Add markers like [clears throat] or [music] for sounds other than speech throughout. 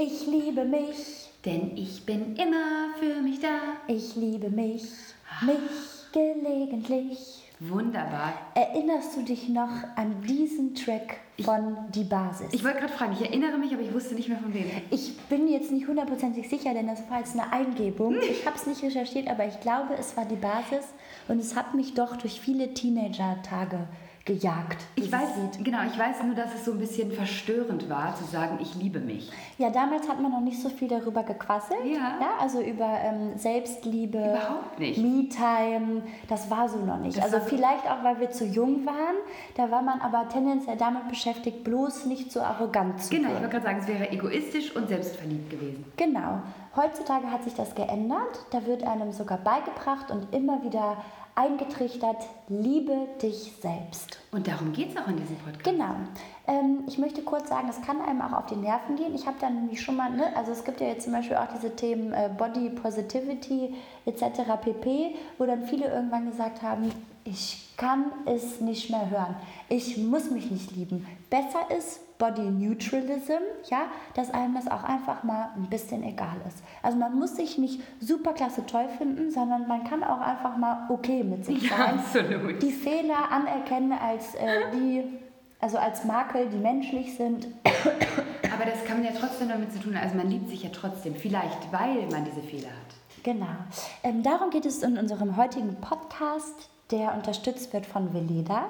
Ich liebe mich, denn ich bin immer für mich da. ich liebe mich, mich gelegentlich. Wunderbar. Erinnerst du dich noch an diesen Track von Die Basis? Ich wollte gerade fragen, ich erinnere mich, aber ich wusste nicht mehr von wem. Ich bin jetzt nicht hundertprozentig sicher, denn das war jetzt eine Eingebung. [laughs] Ich habe es nicht recherchiert, aber ich glaube, es war die Basis und es hat mich doch durch viele Teenager-Tage gejagt. Ich weiß, Lied. genau, ich weiß nur, dass es so ein bisschen verstörend war, zu sagen, ich liebe mich. Ja, damals hat man noch nicht so viel darüber gequasselt. Ja. also über ähm, Selbstliebe. Überhaupt nicht. Me-Time, das war so noch nicht. Das also so- vielleicht auch, weil wir zu jung waren. Da war man aber tendenziell damit beschäftigt, bloß nicht so arrogant zu Genau, ich wollte gerade sagen, es wäre egoistisch und selbstverliebt gewesen. Genau. Heutzutage hat sich das geändert. Da wird einem sogar beigebracht und immer wieder eingetrichtert, liebe dich selbst. Und darum geht es auch in diesem Podcast. Genau. Ähm, ich möchte kurz sagen, das kann einem auch auf die Nerven gehen. Ich habe dann nämlich schon mal, ne, also es gibt ja jetzt zum Beispiel auch diese Themen äh, Body Positivity etc. pp., wo dann viele irgendwann gesagt haben, ich kann es nicht mehr hören. Ich muss mich nicht lieben. Besser ist Body Neutralism, ja, dass einem das auch einfach mal ein bisschen egal ist. Also man muss sich nicht super klasse toll finden, sondern man kann auch einfach mal okay mit sich Ja, sein absolut. die Fehler anerkennen als äh, die, also als Makel, die menschlich sind. Aber das kann man ja trotzdem damit zu tun. Also man liebt sich ja trotzdem, vielleicht weil man diese Fehler hat. Genau. Ähm, darum geht es in unserem heutigen Podcast, der unterstützt wird von Veleda.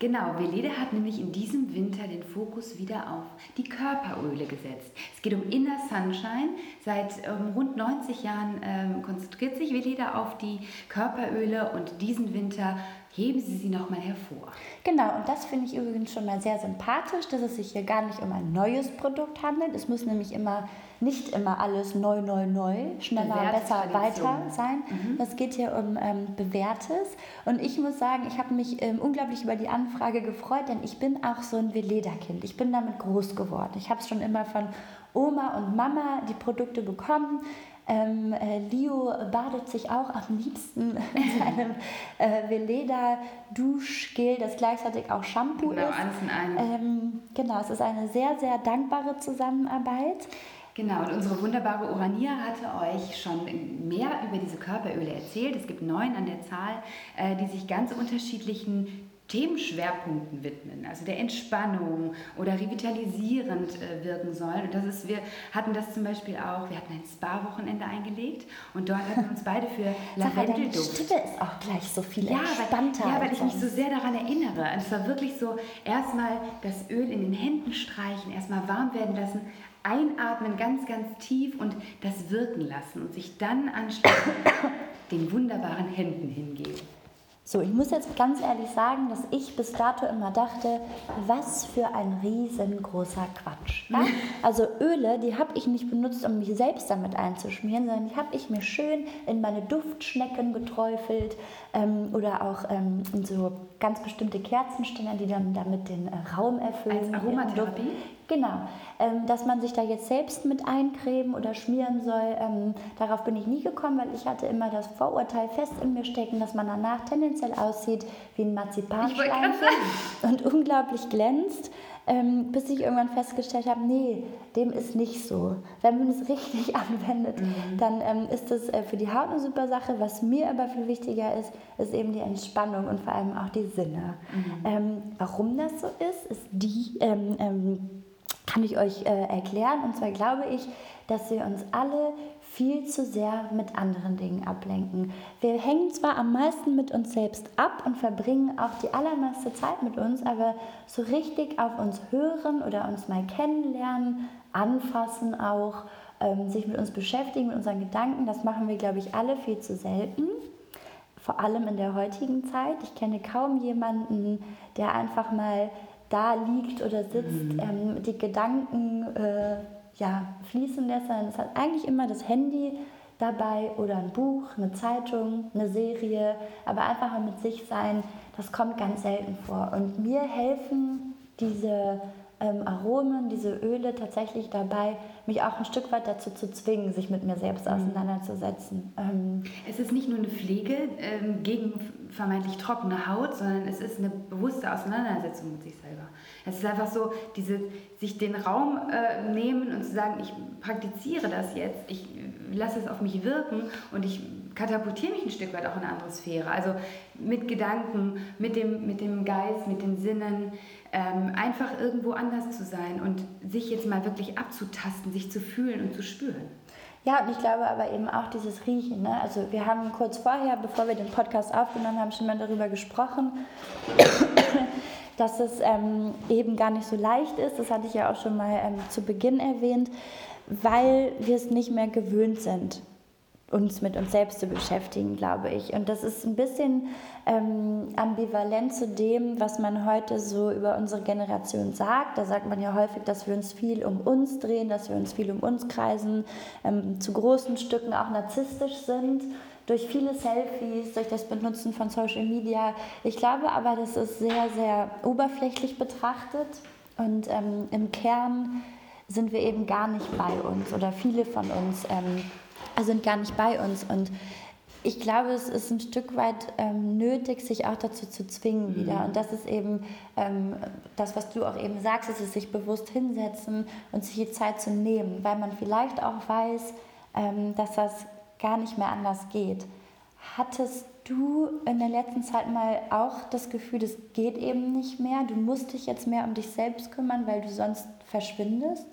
Genau, Veleda hat nämlich in diesem Winter den Fokus wieder auf die Körperöle gesetzt. Es geht um Inner Sunshine. Seit ähm, rund 90 Jahren ähm, konzentriert sich Veleda auf die Körperöle und diesen Winter heben sie sie nochmal hervor. Genau, und das finde ich übrigens schon mal sehr sympathisch, dass es sich hier gar nicht um ein neues Produkt handelt. Es muss nämlich immer nicht immer alles neu, neu, neu, schneller, Bewährte besser, Tradition. weiter sein. Es geht hier um ähm, Bewährtes. Und ich muss sagen, ich habe mich ähm, unglaublich über die Anfrage gefreut, denn ich bin auch so ein Veleda-Kind. Ich bin damit groß geworden. Ich habe schon immer von Oma und Mama die Produkte bekommen. Ähm, äh, Leo badet sich auch am liebsten in [laughs] seinem äh, Veleda Duschgel, das gleichzeitig auch Shampoo Genau, ist. alles in einem. Ähm, genau, es ist eine sehr, sehr dankbare Zusammenarbeit. Genau, und unsere wunderbare Urania hatte euch schon mehr über diese Körperöle erzählt. Es gibt neun an der Zahl, äh, die sich ganz unterschiedlichen Themenschwerpunkten widmen, also der Entspannung oder revitalisierend äh, wirken sollen. Und das ist, wir hatten das zum Beispiel auch, wir hatten ein Spa-Wochenende eingelegt und dort hatten wir uns beide für Sag mal, Lavendelduft Stimme ist auch gleich so viel ja, entspannter. weil, ja, weil ich mich so sehr daran erinnere. Und es war wirklich so, erstmal das Öl in den Händen streichen, erstmal warm werden lassen, einatmen ganz, ganz tief und das wirken lassen und sich dann anschließend den wunderbaren Händen hingeben. So, ich muss jetzt ganz ehrlich sagen, dass ich bis dato immer dachte, was für ein riesengroßer Quatsch. Ja? [laughs] Also Öle, die habe ich nicht benutzt, um mich selbst damit einzuschmieren, sondern die habe ich mir schön in meine Duftschnecken geträufelt ähm, oder auch ähm, in so ganz bestimmte Kerzenständer, die dann damit den äh, Raum erfüllen. Als Aromatherapie? Genau. Ähm, dass man sich da jetzt selbst mit eincremen oder schmieren soll, ähm, darauf bin ich nie gekommen, weil ich hatte immer das Vorurteil fest in mir stecken, dass man danach tendenziell aussieht wie ein gerade [laughs] und unglaublich glänzt, ähm, bis ich irgendwann festgestellt habe, nee, dem ist nicht so. Wenn man es [laughs] richtig anwendet, dann ähm, ist das äh, für die Haut eine super Sache. Was mir aber viel wichtiger ist, ist eben die Entspannung und vor allem auch die Sinne. Ähm, warum das so ist, ist die, ähm, ähm, kann ich euch äh, erklären. Und zwar glaube ich, dass wir uns alle viel zu sehr mit anderen Dingen ablenken. Wir hängen zwar am meisten mit uns selbst ab und verbringen auch die allermeiste Zeit mit uns, aber so richtig auf uns hören oder uns mal kennenlernen, anfassen auch, ähm, sich mit uns beschäftigen, mit unseren Gedanken, das machen wir, glaube ich, alle viel zu selten vor allem in der heutigen Zeit. Ich kenne kaum jemanden, der einfach mal da liegt oder sitzt, ähm, die Gedanken äh, ja, fließen lässt, sondern es hat eigentlich immer das Handy dabei oder ein Buch, eine Zeitung, eine Serie, aber einfach mal mit sich sein, das kommt ganz selten vor. Und mir helfen diese ähm, Aromen, diese Öle tatsächlich dabei, mich auch ein Stück weit dazu zu zwingen, sich mit mir selbst auseinanderzusetzen. Ähm, Es ist nicht nur eine Pflege ähm, gegen vermeintlich trockene Haut, sondern es ist eine bewusste Auseinandersetzung mit sich selber. Es ist einfach so, diese, sich den Raum äh, nehmen und zu sagen, ich praktiziere das jetzt, ich lasse es auf mich wirken und ich katapultiere mich ein Stück weit auch in eine andere Sphäre. Also mit Gedanken, mit dem, mit dem Geist, mit den Sinnen, ähm, einfach irgendwo anders zu sein und sich jetzt mal wirklich abzutasten, sich zu fühlen und zu spüren. Ja, und ich glaube aber eben auch dieses Riechen. Ne? Also wir haben kurz vorher, bevor wir den Podcast aufgenommen haben, schon mal darüber gesprochen, [coughs] dass es ähm, eben gar nicht so leicht ist. Das hatte ich ja auch schon mal ähm, zu Beginn erwähnt, weil wir es nicht mehr gewöhnt sind uns mit uns selbst zu beschäftigen, glaube ich. Und das ist ein bisschen ähm, ambivalent zu dem, was man heute so über unsere Generation sagt. Da sagt man ja häufig, dass wir uns viel um uns drehen, dass wir uns viel um uns kreisen, ähm, zu großen Stücken auch narzisstisch sind. Durch viele Selfies, durch das Benutzen von Social Media. Ich glaube aber, das ist sehr, sehr oberflächlich betrachtet. Und ähm, im Kern sind wir eben gar nicht bei uns oder viele von uns ähm, sind gar nicht bei uns. Und ich glaube, es ist ein Stück weit ähm, nötig, sich auch dazu zu zwingen wieder. Mhm. Und das ist eben ähm, das, was du auch eben sagst, ist es sich bewusst hinsetzen und sich die Zeit zu nehmen, weil man vielleicht auch weiß, ähm, dass das gar nicht mehr anders geht. Hattest du in der letzten Zeit mal auch das Gefühl, das geht eben nicht mehr? Du musst dich jetzt mehr um dich selbst kümmern, weil du sonst verschwindest?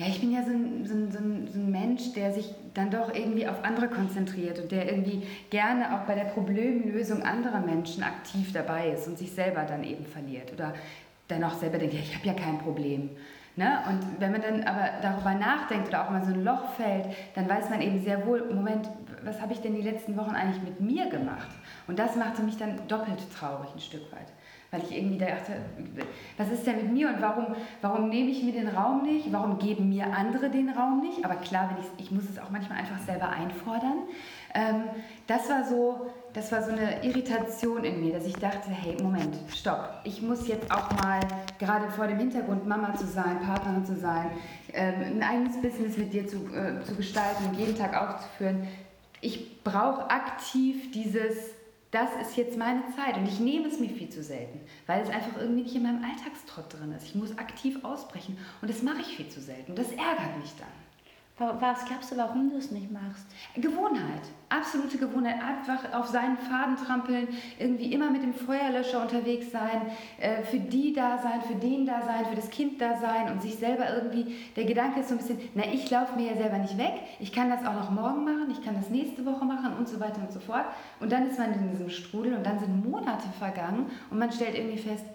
Ja, ich bin ja so ein, so, ein, so, ein, so ein, Mensch, der sich dann doch irgendwie auf andere konzentriert und der irgendwie gerne auch bei der Problemlösung anderer Menschen aktiv dabei ist und sich selber dann eben verliert oder dann auch selber denkt, ja, ich habe ja kein Problem. Ne? Und wenn man dann aber darüber nachdenkt oder auch mal so ein Loch fällt, dann weiß man eben sehr wohl, Moment, was habe ich denn die letzten Wochen eigentlich mit mir gemacht? Und das machte mich dann doppelt traurig ein Stück weit weil ich irgendwie dachte, was ist denn mit mir und warum, warum nehme ich mir den Raum nicht? Warum geben mir andere den Raum nicht? Aber klar, ich, ich muss es auch manchmal einfach selber einfordern. Ähm, das, war so, das war so eine Irritation in mir, dass ich dachte, hey, Moment, stopp. Ich muss jetzt auch mal, gerade vor dem Hintergrund, Mama zu sein, Partnerin zu sein, ähm, ein eigenes Business mit dir zu, äh, zu gestalten und jeden Tag aufzuführen. Ich brauche aktiv dieses das ist jetzt meine Zeit und ich nehme es mir viel zu selten, weil es einfach irgendwie nicht in meinem Alltagstrott drin ist. Ich muss aktiv ausbrechen und das mache ich viel zu selten. Das ärgert mich dann. Was glaubst du, warum du es nicht machst? Gewohnheit, absolute Gewohnheit. Einfach auf seinen Faden trampeln, irgendwie immer mit dem Feuerlöscher unterwegs sein, äh, für die da sein, für den da sein, für das Kind da sein und sich selber irgendwie, der Gedanke ist so ein bisschen, na, ich laufe mir ja selber nicht weg, ich kann das auch noch morgen machen, ich kann das nächste Woche machen und so weiter und so fort. Und dann ist man in diesem Strudel und dann sind Monate vergangen und man stellt irgendwie fest,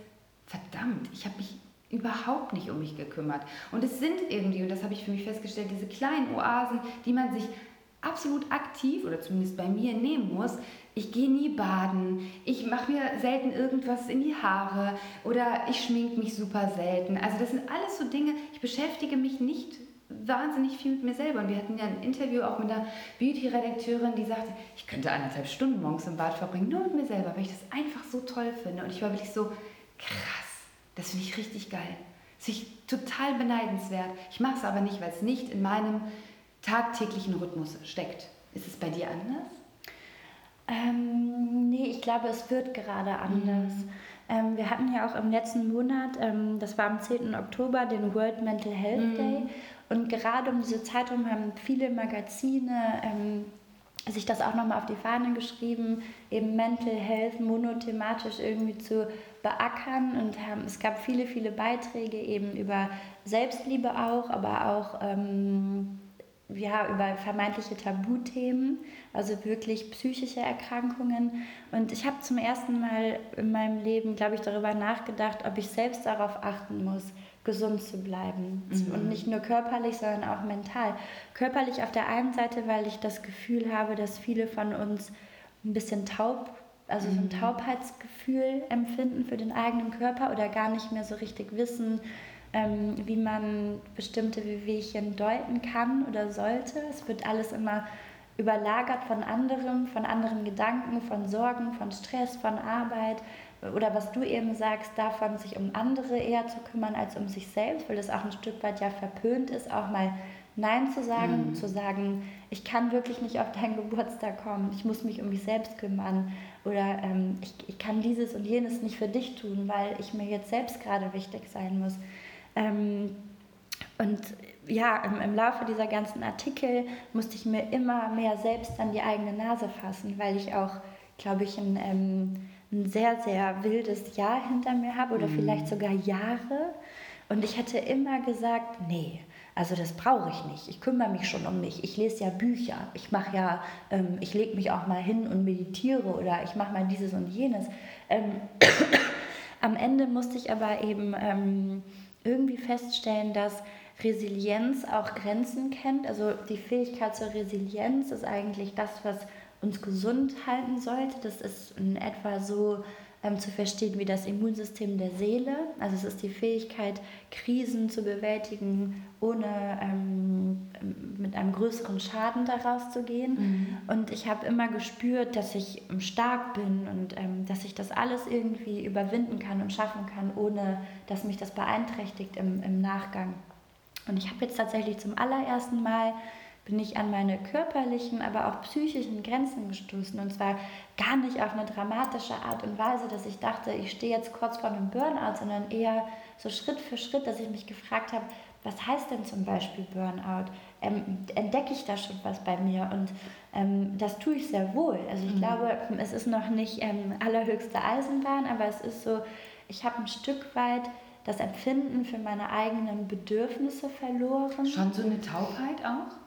verdammt, ich habe mich überhaupt nicht um mich gekümmert. Und es sind irgendwie, und das habe ich für mich festgestellt, diese kleinen Oasen, die man sich absolut aktiv oder zumindest bei mir nehmen muss. Ich gehe nie baden, ich mache mir selten irgendwas in die Haare oder ich schminke mich super selten. Also das sind alles so Dinge, ich beschäftige mich nicht wahnsinnig viel mit mir selber. Und wir hatten ja ein Interview auch mit einer Beauty-Redakteurin, die sagte, ich könnte anderthalb Stunden morgens im Bad verbringen, nur mit mir selber, weil ich das einfach so toll finde. Und ich war wirklich so krass das finde ich richtig geil. Sich total beneidenswert. Ich mache es aber nicht, weil es nicht in meinem tagtäglichen Rhythmus steckt. Ist es bei dir anders? Ähm, nee, ich glaube, es wird gerade anders. Mhm. Ähm, wir hatten ja auch im letzten Monat, ähm, das war am 10. Oktober, den World Mental Health mhm. Day. Und gerade um diese Zeitung haben viele Magazine ähm, sich das auch nochmal auf die Fahne geschrieben, eben Mental Health monothematisch irgendwie zu beackern und haben, es gab viele, viele Beiträge eben über Selbstliebe auch, aber auch ähm, ja, über vermeintliche Tabuthemen, also wirklich psychische Erkrankungen. Und ich habe zum ersten Mal in meinem Leben, glaube ich, darüber nachgedacht, ob ich selbst darauf achten muss, gesund zu bleiben. Mhm. Und nicht nur körperlich, sondern auch mental. Körperlich auf der einen Seite, weil ich das Gefühl habe, dass viele von uns ein bisschen taub, also so ein mhm. Taubheitsgefühl empfinden für den eigenen Körper oder gar nicht mehr so richtig wissen, ähm, wie man bestimmte Wehwehchen deuten kann oder sollte. Es wird alles immer überlagert von anderem, von anderen Gedanken, von Sorgen, von Stress, von Arbeit oder was du eben sagst, davon sich um andere eher zu kümmern als um sich selbst, weil das auch ein Stück weit ja verpönt ist, auch mal Nein zu sagen, mhm. zu sagen, ich kann wirklich nicht auf deinen Geburtstag kommen, ich muss mich um mich selbst kümmern oder ähm, ich, ich kann dieses und jenes nicht für dich tun, weil ich mir jetzt selbst gerade wichtig sein muss. Ähm, und ja, im, im, Laufe dieser ganzen Artikel musste ich mir immer mehr selbst an die eigene Nase fassen, weil ich auch, glaube ich, ein, ähm, ein sehr, sehr wildes Jahr hinter mir habe oder mhm. vielleicht sogar Jahre. Und ich hatte immer gesagt, nee, also das brauche ich nicht. Ich kümmere mich schon um mich. Ich lese ja Bücher. Ich mache ja, ähm, ich lege mich auch mal hin und meditiere oder ich mache mal dieses und jenes. Ähm, [coughs] am Ende musste ich aber eben ähm, irgendwie feststellen, dass Resilienz auch Grenzen kennt. Also die Fähigkeit zur Resilienz ist eigentlich das, was uns gesund halten sollte. Das ist in etwa so ähm, zu verstehen wie das Immunsystem der Seele. Also es ist die Fähigkeit, Krisen zu bewältigen, ohne ähm, mit einem größeren Schaden daraus zu gehen. Mhm. Und ich habe immer gespürt, dass ich stark bin und ähm, dass ich das alles irgendwie überwinden kann und schaffen kann, ohne dass mich das beeinträchtigt im, im Nachgang. Und ich habe jetzt tatsächlich zum allerersten Mal bin ich an meine körperlichen, aber auch psychischen Grenzen gestoßen. Und zwar gar nicht auf eine dramatische Art und Weise, dass ich dachte, ich stehe jetzt kurz vor einem Burnout, sondern eher so Schritt für Schritt, dass ich mich gefragt habe, was heißt denn zum Beispiel Burnout? Ähm, entdecke ich da schon was bei mir? Und ähm, das tue ich sehr wohl. Also ich mhm. glaube, es ist noch nicht ähm, allerhöchste Eisenbahn, aber es ist so, ich habe ein Stück weit das Empfinden für meine eigenen Bedürfnisse verloren. Schon so eine Taubheit auch?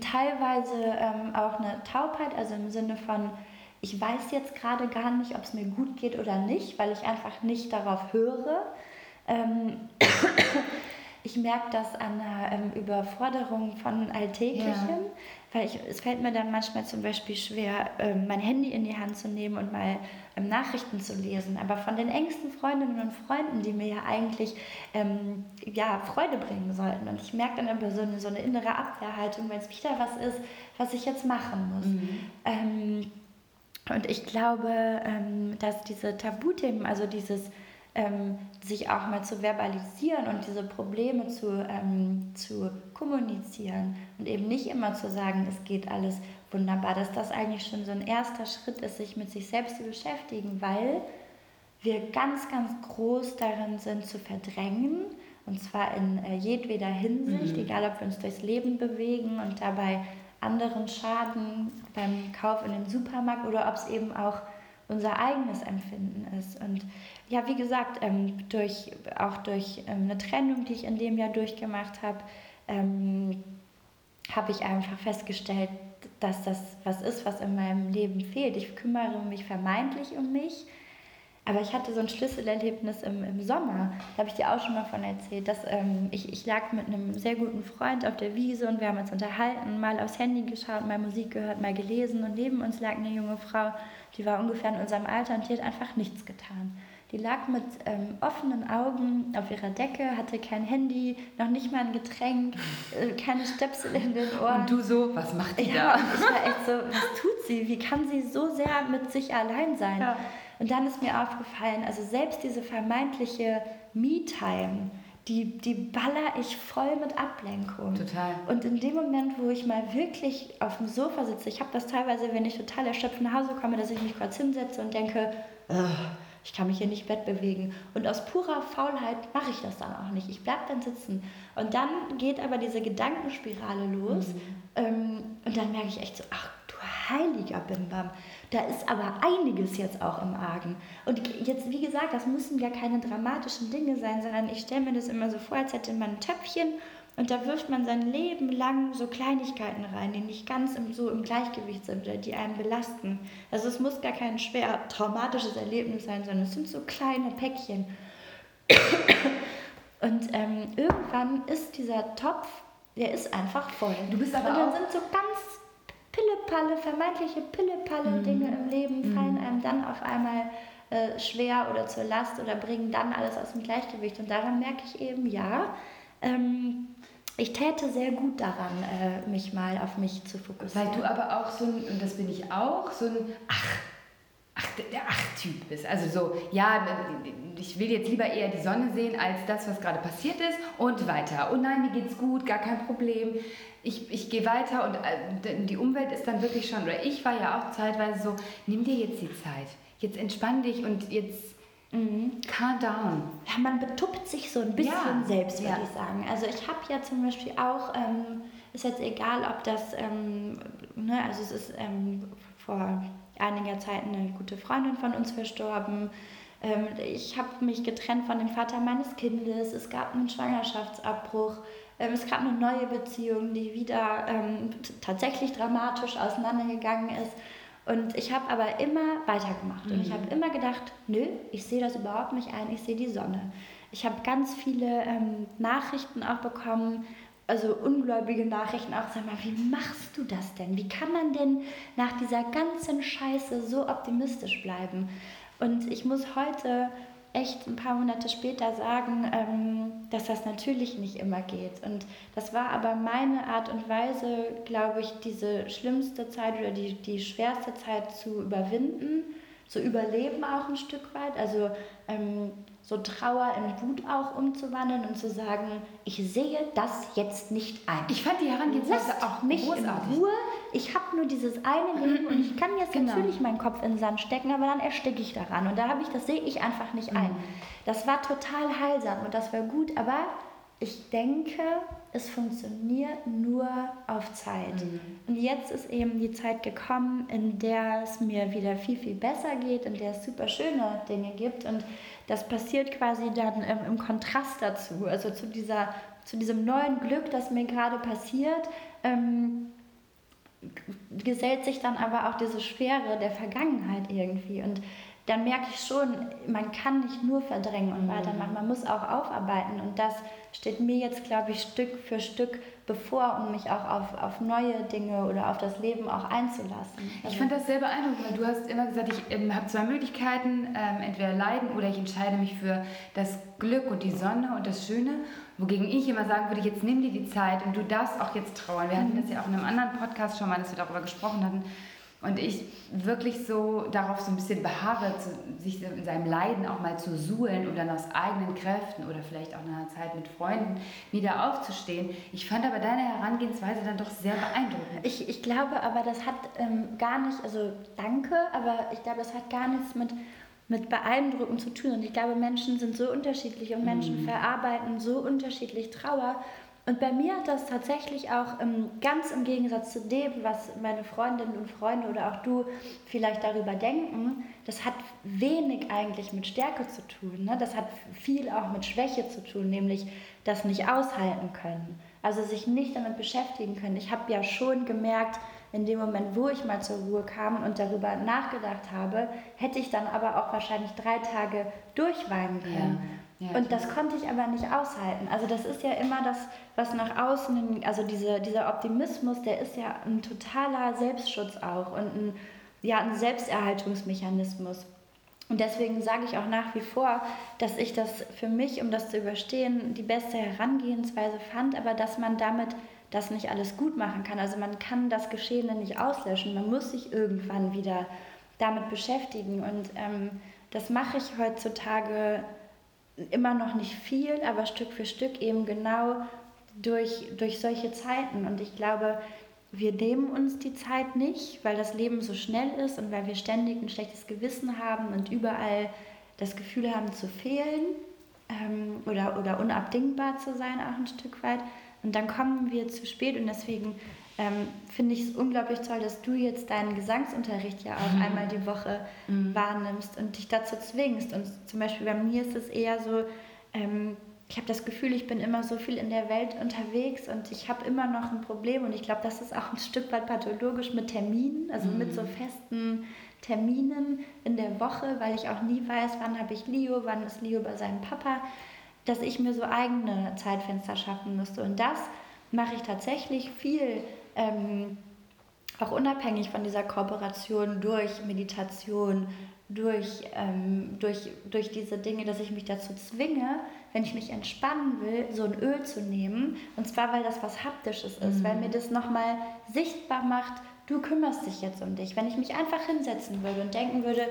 Teilweise ähm, auch eine Taubheit, also im Sinne von, ich weiß jetzt gerade gar nicht, ob es mir gut geht oder nicht, weil ich einfach nicht darauf höre. Ähm, [coughs] ich merke das an der ähm, Überforderung von Alltäglichem, ja. Weil ich, es fällt mir dann manchmal zum Beispiel schwer, ähm, mein Handy in die Hand zu nehmen und mal ähm, Nachrichten zu lesen. Aber von den engsten Freundinnen und Freunden, die mir ja eigentlich ähm, ja, Freude bringen sollten. Und ich merke dann immer so eine, so eine innere Abwehrhaltung, wenn es wieder was ist, was ich jetzt machen muss. Mhm. Ähm, und ich glaube, ähm, dass diese Tabuthemen, also dieses ähm, sich auch mal zu verbalisieren und diese Probleme zu, ähm, zu kommunizieren und eben nicht immer zu sagen, es geht alles wunderbar, dass das eigentlich schon so ein erster Schritt ist, sich mit sich selbst zu beschäftigen, weil wir ganz, ganz groß darin sind zu verdrängen und zwar in äh, jedweder Hinsicht, mhm. egal ob wir uns durchs Leben bewegen und dabei anderen Schaden beim Kauf in den Supermarkt oder ob es eben auch unser eigenes Empfinden ist. Und ja, wie gesagt, ähm, durch, auch durch ähm, eine Trennung, die ich in dem Jahr durchgemacht habe, ähm, habe ich einfach festgestellt, dass das was ist, was in meinem Leben fehlt. Ich kümmere mich vermeintlich um mich, aber ich hatte so ein Schlüsselerlebnis im, im Sommer, da habe ich dir auch schon mal von erzählt, dass ähm, ich, ich lag mit einem sehr guten Freund auf der Wiese und wir haben uns unterhalten, mal aufs Handy geschaut, mal Musik gehört, mal gelesen und neben uns lag eine junge Frau, die war ungefähr in unserem Alter und die hat einfach nichts getan. Die lag mit ähm, offenen Augen auf ihrer Decke, hatte kein Handy, noch nicht mal ein Getränk, [laughs] äh, keine Stöpsel in den Ohren. Und du so, was macht die ja, da? ich war echt so, was tut sie? Wie kann sie so sehr mit sich allein sein? Ja. Und dann ist mir aufgefallen, also selbst diese vermeintliche Me-Time, die, die baller ich voll mit Ablenkung. Total. Und in dem Moment, wo ich mal wirklich auf dem Sofa sitze, ich habe das teilweise, wenn ich total erschöpft nach Hause komme, dass ich mich kurz hinsetze und denke, ich kann mich hier nicht Bett bewegen. Und aus purer Faulheit mache ich das dann auch nicht. Ich bleibe dann sitzen. Und dann geht aber diese Gedankenspirale los. Mhm. Ähm, und dann merke ich echt so, ach du heiliger Bimbam, da ist aber einiges jetzt auch im Argen. Und jetzt, wie gesagt, das müssen ja keine dramatischen Dinge sein, sondern ich stelle mir das immer so vor, als hätte man ein Töpfchen und da wirft man sein Leben lang so Kleinigkeiten rein, die nicht ganz im, so im Gleichgewicht sind oder die einen belasten. Also es muss gar kein schwer traumatisches Erlebnis sein, sondern es sind so kleine Päckchen. Und ähm, irgendwann ist dieser Topf, der ist einfach voll. Du bist aber Und dann sind so ganz Pillepalle, vermeintliche Pillepalle-Dinge mhm. im Leben mhm. fallen einem dann auf einmal äh, schwer oder zur Last oder bringen dann alles aus dem Gleichgewicht. Und daran merke ich eben, ja, ähm, ich täte sehr gut daran, äh, mich mal auf mich zu fokussieren. Weil du aber auch so ein, und das bin ich auch, so ein, ach, ach, der Ach-Typ bist. Also so, ja, ich will jetzt lieber eher die Sonne sehen als das, was gerade passiert ist und weiter. Oh nein, mir geht's gut, gar kein Problem. Ich, ich gehe weiter und äh, die Umwelt ist dann wirklich schon, oder ich war ja auch zeitweise so, nimm dir jetzt die Zeit, jetzt entspann dich und jetzt Mhm. Calm down. Ja, man betuppt sich so ein bisschen ja. selbst, würde ja. ich sagen. Also ich habe ja zum Beispiel auch, ähm, ist jetzt egal, ob das, ähm, ne, also es ist ähm, vor einiger Zeit eine gute Freundin von uns verstorben. Ähm, ich habe mich getrennt von dem Vater meines Kindes. Es gab einen Schwangerschaftsabbruch. Ähm, es gab eine neue Beziehung, die wieder ähm, tatsächlich dramatisch auseinandergegangen ist. Und ich habe aber immer weitergemacht. Und ich habe mhm. immer gedacht, nö, ich sehe das überhaupt nicht ein, ich sehe die Sonne. Ich habe ganz viele ähm, Nachrichten auch bekommen, also ungläubige Nachrichten auch, sag mal, wie machst du das denn? Wie kann man denn nach dieser ganzen Scheiße so optimistisch bleiben? Und ich muss heute echt ein paar Monate später sagen, ähm, dass das natürlich nicht immer geht. Und das war aber meine Art und Weise, glaube ich, diese schlimmste Zeit oder die, die schwerste Zeit zu überwinden, zu überleben auch ein Stück weit. Also ähm, so Trauer in Wut auch umzuwandeln und zu sagen, ich sehe das jetzt nicht ein. Ich fand die Herangehensweise auch mich großartig. in Ruhe. Ich habe nur dieses eine [clears throat] Leben und ich kann jetzt genau. natürlich meinen Kopf in den Sand stecken, aber dann ersticke ich daran und da habe ich, das sehe ich einfach nicht ein. Mhm. Das war total heilsam und das war gut, aber ich denke, es funktioniert nur auf Zeit. Mhm. Und jetzt ist eben die Zeit gekommen, in der es mir wieder viel, viel besser geht, in der es super schöne Dinge gibt. Und das passiert quasi dann im, im Kontrast dazu, also zu, dieser, zu diesem neuen Glück, das mir gerade passiert. Ähm, gesellt sich dann aber auch diese Schwere der Vergangenheit irgendwie. Und dann merke ich schon, man kann nicht nur verdrängen und weitermachen, man muss auch aufarbeiten. Und das steht mir jetzt, glaube ich, Stück für Stück bevor, um mich auch auf, auf neue Dinge oder auf das Leben auch einzulassen. Also ich fand das sehr beeindruckend, weil du hast immer gesagt, ich ähm, habe zwei Möglichkeiten, ähm, entweder leiden oder ich entscheide mich für das Glück und die Sonne und das Schöne. Wogegen ich immer sagen würde, jetzt nimm dir die Zeit und du darfst auch jetzt trauern. Wir hatten mhm. das ja auch in einem anderen Podcast schon mal, dass wir darüber gesprochen hatten und ich wirklich so darauf so ein bisschen beharre, zu, sich in seinem Leiden auch mal zu suhlen und dann aus eigenen Kräften oder vielleicht auch nach einer Zeit mit Freunden wieder aufzustehen. Ich fand aber deine Herangehensweise dann doch sehr beeindruckend. Ich, ich glaube aber, das hat ähm, gar nicht, also danke, aber ich glaube, das hat gar nichts mit mit beeindruckend zu tun. Und ich glaube, Menschen sind so unterschiedlich und Menschen mhm. verarbeiten so unterschiedlich Trauer. Und bei mir hat das tatsächlich auch ähm, ganz im Gegensatz zu dem, was meine Freundinnen und Freunde oder auch du vielleicht darüber denken, das hat wenig eigentlich mit Stärke zu tun. Ne? Das hat viel auch mit Schwäche zu tun, nämlich das nicht aushalten können. Also sich nicht damit beschäftigen können. Ich habe ja schon gemerkt, in dem Moment, wo ich mal zur Ruhe kam und darüber nachgedacht habe, hätte ich dann aber auch wahrscheinlich drei Tage durchweinen können. Ja. Ja, und das konnte ich aber nicht aushalten. Also das ist ja immer das, was nach außen, also diese, dieser Optimismus, der ist ja ein totaler Selbstschutz auch und ein, ja, ein Selbsterhaltungsmechanismus. Und deswegen sage ich auch nach wie vor, dass ich das für mich, um das zu überstehen, die beste Herangehensweise fand, aber dass man damit das nicht alles gut machen kann. Also man kann das Geschehene nicht auslöschen. Man muss sich irgendwann wieder damit beschäftigen. Und ähm, das mache ich heutzutage immer noch nicht viel, aber Stück für Stück eben genau durch, durch solche Zeiten. Und ich glaube, wir nehmen uns die Zeit nicht, weil das Leben so schnell ist und weil wir ständig ein schlechtes Gewissen haben und überall das Gefühl haben zu fehlen ähm, oder, oder unabdingbar zu sein, auch ein Stück weit. Und dann kommen wir zu spät und deswegen ähm, finde ich es unglaublich toll, dass du jetzt deinen Gesangsunterricht ja auch mhm. einmal die Woche mhm. wahrnimmst und dich dazu zwingst. Und zum Beispiel bei mir ist es eher so, ähm, ich habe das Gefühl, ich bin immer so viel in der Welt unterwegs und ich habe immer noch ein Problem und ich glaube, das ist auch ein Stück weit pathologisch mit Terminen, also mhm. mit so festen Terminen in der Woche, weil ich auch nie weiß, wann habe ich Leo, wann ist Leo bei seinem Papa, dass ich mir so eigene Zeitfenster schaffen müsste. Und das mache ich tatsächlich viel ähm, auch unabhängig von dieser Kooperation durch Meditation, durch, ähm, durch, durch diese Dinge, dass ich mich dazu zwinge, wenn ich mich entspannen will, so ein Öl zu nehmen. Und zwar, weil das was Haptisches ist, mhm. weil mir das nochmal sichtbar macht, du kümmerst dich jetzt um dich. Wenn ich mich einfach hinsetzen würde und denken würde,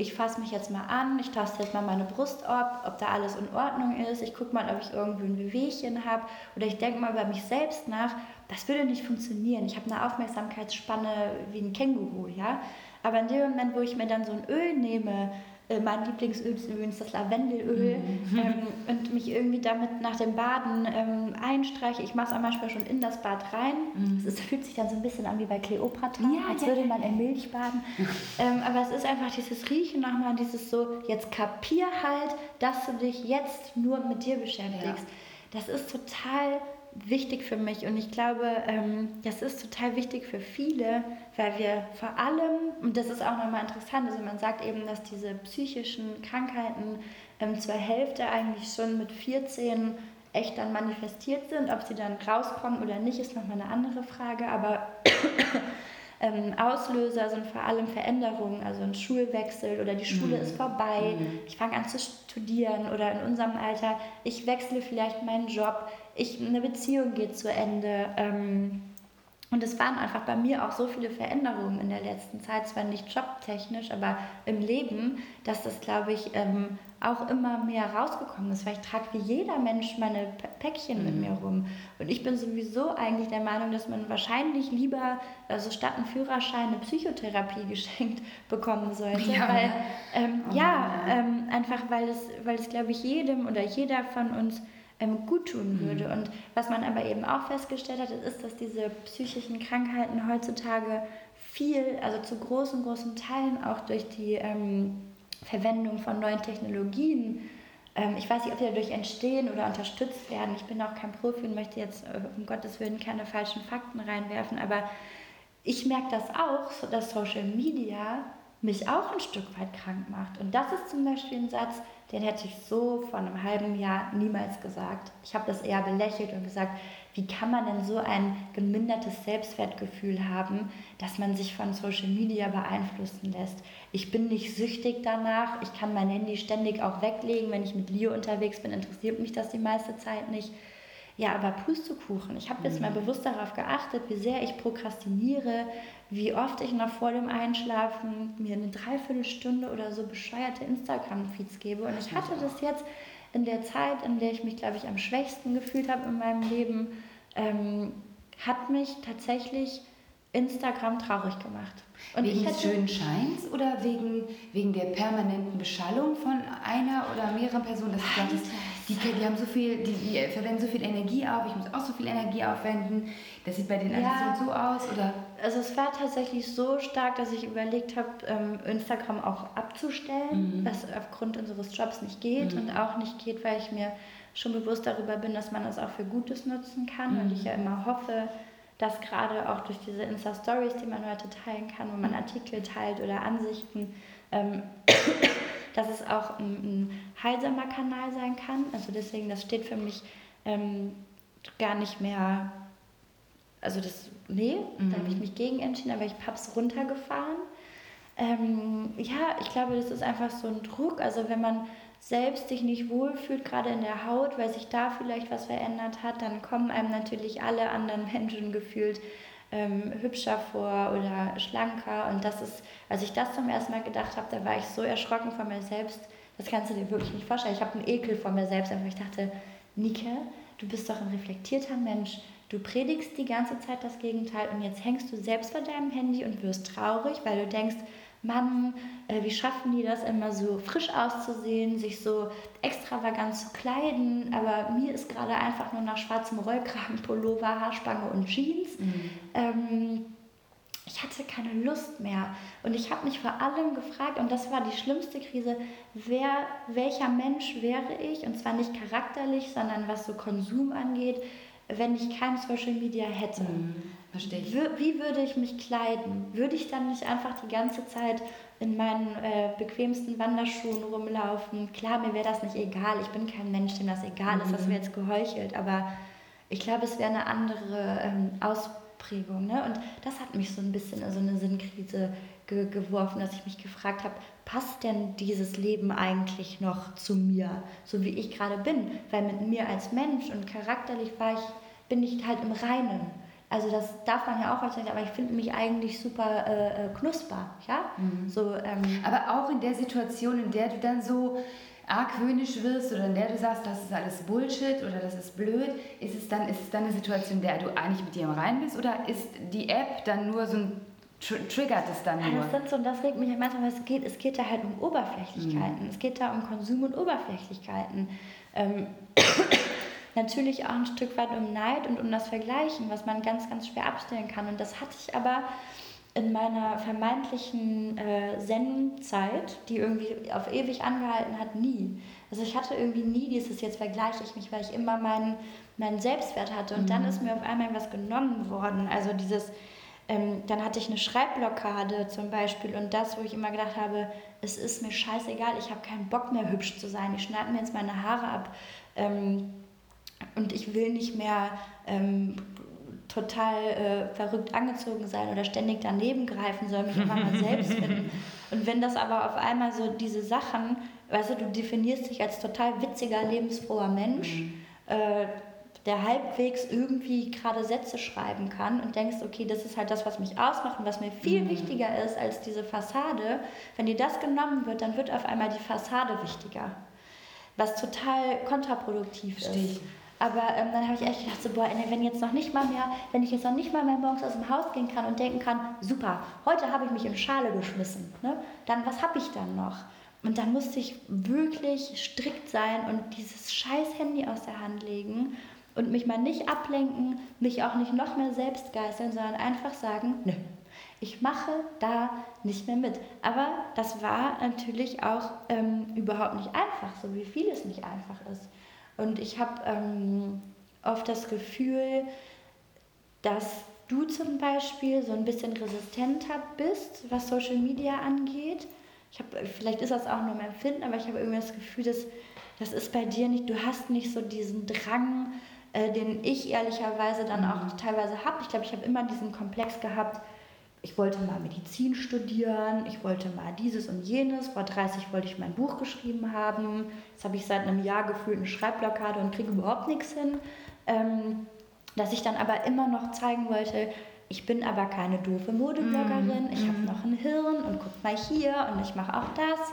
ich fasse mich jetzt mal an, ich taste jetzt mal meine Brust ab, ob da alles in Ordnung ist, ich gucke mal, ob ich irgendwie ein Bewegchen habe oder ich denke mal über mich selbst nach, das würde nicht funktionieren. Ich habe eine Aufmerksamkeitsspanne wie ein Känguru, ja. Aber in dem Moment, wo ich mir dann so ein Öl nehme, äh, mein Lieblingsöl ist übrigens das Lavendelöl mhm. ähm, und mich irgendwie damit nach dem Baden ähm, einstreiche. Ich mache es manchmal schon in das Bad rein. Mhm. Es fühlt sich dann so ein bisschen an wie bei Kleopatra, ja, als ja, würde man in Milch baden. [laughs] ähm, aber es ist einfach dieses Riechen nochmal, dieses so, jetzt kapier halt, dass du dich jetzt nur mit dir beschäftigst. Ja. Das ist total wichtig für mich und ich glaube, ähm, das ist total wichtig für viele, weil wir vor allem, und das ist auch nochmal interessant, also man sagt eben, dass diese psychischen Krankheiten ähm, zur Hälfte eigentlich schon mit 14 echt dann manifestiert sind. Ob sie dann rauskommen oder nicht, ist nochmal eine andere Frage, aber [coughs] ähm, Auslöser sind vor allem Veränderungen, also ein Schulwechsel oder die Schule mhm. ist vorbei, mhm. ich fange an zu studieren oder in unserem Alter, ich wechsle vielleicht meinen Job, ich, eine Beziehung geht zu Ende. Ähm, und es waren einfach bei mir auch so viele Veränderungen in der letzten Zeit, zwar nicht jobtechnisch, aber im Leben, dass das, glaube ich, ähm, auch immer mehr rausgekommen ist, weil ich trage wie jeder Mensch meine Päckchen mhm. mit mir rum. Und ich bin sowieso eigentlich der Meinung, dass man wahrscheinlich lieber, also statt einen Führerschein, eine Psychotherapie [laughs] geschenkt bekommen sollte. Ja, weil, ähm, oh. ja ähm, einfach weil es, weil es, glaube ich, jedem oder jeder von uns ähm, gut tun würde. Mhm. Und was man aber eben auch festgestellt hat, ist, dass diese psychischen Krankheiten heutzutage viel, also zu großen, großen Teilen auch durch die ähm, Verwendung von neuen Technologien, ähm, ich weiß nicht, ob die dadurch entstehen oder unterstützt werden. Ich bin auch kein Profi und möchte jetzt äh, um Gottes Willen keine falschen Fakten reinwerfen, aber ich merke das auch, dass Social Media mich auch ein Stück weit krank macht. Und das ist zum Beispiel ein Satz, den hätte ich so vor einem halben Jahr niemals gesagt. Ich habe das eher belächelt und gesagt, wie kann man denn so ein gemindertes Selbstwertgefühl haben, dass man sich von Social Media beeinflussen lässt. Ich bin nicht süchtig danach, ich kann mein Handy ständig auch weglegen, wenn ich mit Leo unterwegs bin, interessiert mich das die meiste Zeit nicht. Ja, aber Pustekuchen. Ich habe jetzt mal mhm. bewusst darauf geachtet, wie sehr ich prokrastiniere, wie oft ich noch vor dem Einschlafen mir eine Dreiviertelstunde oder so bescheuerte Instagram-Feeds gebe. Und ich hatte das jetzt in der Zeit, in der ich mich, glaube ich, am schwächsten gefühlt habe in meinem Leben, ähm, hat mich tatsächlich Instagram traurig gemacht. Und wegen des schönen Scheins oder wegen, wegen der permanenten Beschallung von einer oder mehreren Personen? Das ist, die, die haben so viel, die, die, verwenden so viel Energie auf, ich muss auch so viel Energie aufwenden. Das sieht bei den ja. anderen so aus, oder? Also es war tatsächlich so stark, dass ich überlegt habe, ähm, Instagram auch abzustellen, mhm. was aufgrund unseres Jobs nicht geht mhm. und auch nicht geht, weil ich mir schon bewusst darüber bin, dass man es auch für Gutes nutzen kann mhm. und ich ja immer hoffe, dass gerade auch durch diese Insta-Stories, die man heute teilen kann, wo man Artikel teilt oder Ansichten, ähm, dass es auch ein, ein heilsamer Kanal sein kann. Also deswegen, das steht für mich ähm, gar nicht mehr, also das, nee, mhm. da habe ich mich gegen entschieden, aber ich habe es runtergefahren. Ähm, ja, ich glaube, das ist einfach so ein Druck. Also wenn man selbst sich nicht wohlfühlt, gerade in der Haut, weil sich da vielleicht was verändert hat, dann kommen einem natürlich alle anderen [laughs] Menschen gefühlt ähm, hübscher vor oder schlanker. Und das ist, als ich das zum ersten Mal gedacht habe, da war ich so erschrocken von mir selbst. Das kannst du dir wirklich nicht vorstellen. Ich habe einen Ekel vor mir selbst, aber ich dachte, Nike, du bist doch ein reflektierter Mensch. Du predigst die ganze Zeit das Gegenteil und jetzt hängst du selbst vor deinem Handy und wirst traurig, weil du denkst, Mann, äh, wie schaffen die das immer so frisch auszusehen, sich so extravagant zu kleiden, aber mir ist gerade einfach nur nach schwarzem Rollkragen, [laughs] Pullover, Haarspange und Jeans. Mhm. Ähm, ich hatte keine Lust mehr. Und ich habe mich vor allem gefragt, und das war die schlimmste Krise, wer, welcher Mensch wäre ich, und zwar nicht charakterlich, sondern was so Konsum angeht, wenn ich kein Social Media hätte. Mhm. Verstehe ich. Wie würde ich mich kleiden? Würde ich dann nicht einfach die ganze Zeit in meinen äh, bequemsten Wanderschuhen rumlaufen? Klar, mir wäre das nicht egal. Ich bin kein Mensch, dem das egal ist. Das wäre jetzt geheuchelt. Aber ich glaube, es wäre eine andere ähm, Ausprägung. Ne? Und das hat mich so ein bisschen in so eine Sinnkrise ge geworfen, dass ich mich gefragt habe, passt denn dieses Leben eigentlich noch zu mir, so wie ich gerade bin? Weil mit mir als Mensch und charakterlich war ich, bin ich halt im Reinen Also das darf man ja auch sagen, aber ich finde mich eigentlich super äh, äh, knusper, ja. Mhm. So, ähm, aber auch in der Situation, in der du dann so argwöhnisch wirst oder in der du sagst, das ist alles Bullshit oder das ist blöd, ist es dann, ist es dann eine Situation, in der du eigentlich mit dir im Rein bist oder ist die App dann nur so ein Tr triggert es dann nur? Ja, das, so, das regt mich manchmal, weil es geht, es geht da halt um Oberflächlichkeiten. Mhm. Es geht da um Konsum und Oberflächlichkeiten. Ähm, natürlich auch ein Stück weit um Neid und um das Vergleichen, was man ganz, ganz schwer abstellen kann. Und das hatte ich aber in meiner vermeintlichen äh, Zen-Zeit, die irgendwie auf ewig angehalten hat, nie. Also ich hatte irgendwie nie dieses, jetzt vergleiche ich mich, weil ich immer meinen, meinen Selbstwert hatte. Und mhm. dann ist mir auf einmal was genommen worden. Also dieses, ähm, dann hatte ich eine Schreibblockade zum Beispiel und das, wo ich immer gedacht habe, es ist mir scheißegal, ich habe keinen Bock mehr hübsch zu sein, ich schneide mir jetzt meine Haare ab ähm, und ich will nicht mehr ähm, total äh, verrückt angezogen sein oder ständig daneben greifen, soll mich immer mal selbst [laughs] finden. Und wenn das aber auf einmal so diese Sachen, weißt du, du definierst dich als total witziger, lebensfroher Mensch, mhm. äh, der halbwegs irgendwie gerade Sätze schreiben kann und denkst, okay, das ist halt das, was mich ausmacht und was mir viel mhm. wichtiger ist als diese Fassade. Wenn dir das genommen wird, dann wird auf einmal die Fassade wichtiger. Was total kontraproduktiv Stich. ist. Aber ähm, dann habe ich echt gedacht, so, boah, wenn jetzt noch nicht mal mehr, wenn ich jetzt noch nicht mal mehr morgens aus dem Haus gehen kann und denken kann, super, heute habe ich mich in Schale geschmissen, ne? dann was habe ich dann noch? Und dann musste ich wirklich strikt sein und dieses scheiß Handy aus der Hand legen und mich mal nicht ablenken, mich auch nicht noch mehr selbst geißeln, sondern einfach sagen, nö, ich mache da nicht mehr mit. Aber das war natürlich auch ähm, überhaupt nicht einfach, so wie vieles nicht einfach ist. Und ich habe ähm, oft das Gefühl, dass du zum Beispiel so ein bisschen resistenter bist, was Social Media angeht. Ich hab, vielleicht ist das auch nur mein Empfinden, aber ich habe irgendwie das Gefühl, dass das ist bei dir nicht, du hast nicht so diesen Drang, äh, den ich ehrlicherweise dann auch mhm. teilweise habe. Ich glaube, ich habe immer diesen Komplex gehabt, ich wollte mal Medizin studieren, ich wollte mal dieses und jenes. Vor 30 wollte ich mein Buch geschrieben haben. Jetzt habe ich seit einem Jahr gefühlt eine Schreibblockade und kriege überhaupt nichts hin. Ähm, dass ich dann aber immer noch zeigen wollte, ich bin aber keine doofe Modebloggerin, mm, ich mm. habe noch ein Hirn und guck mal hier und ich mache auch das.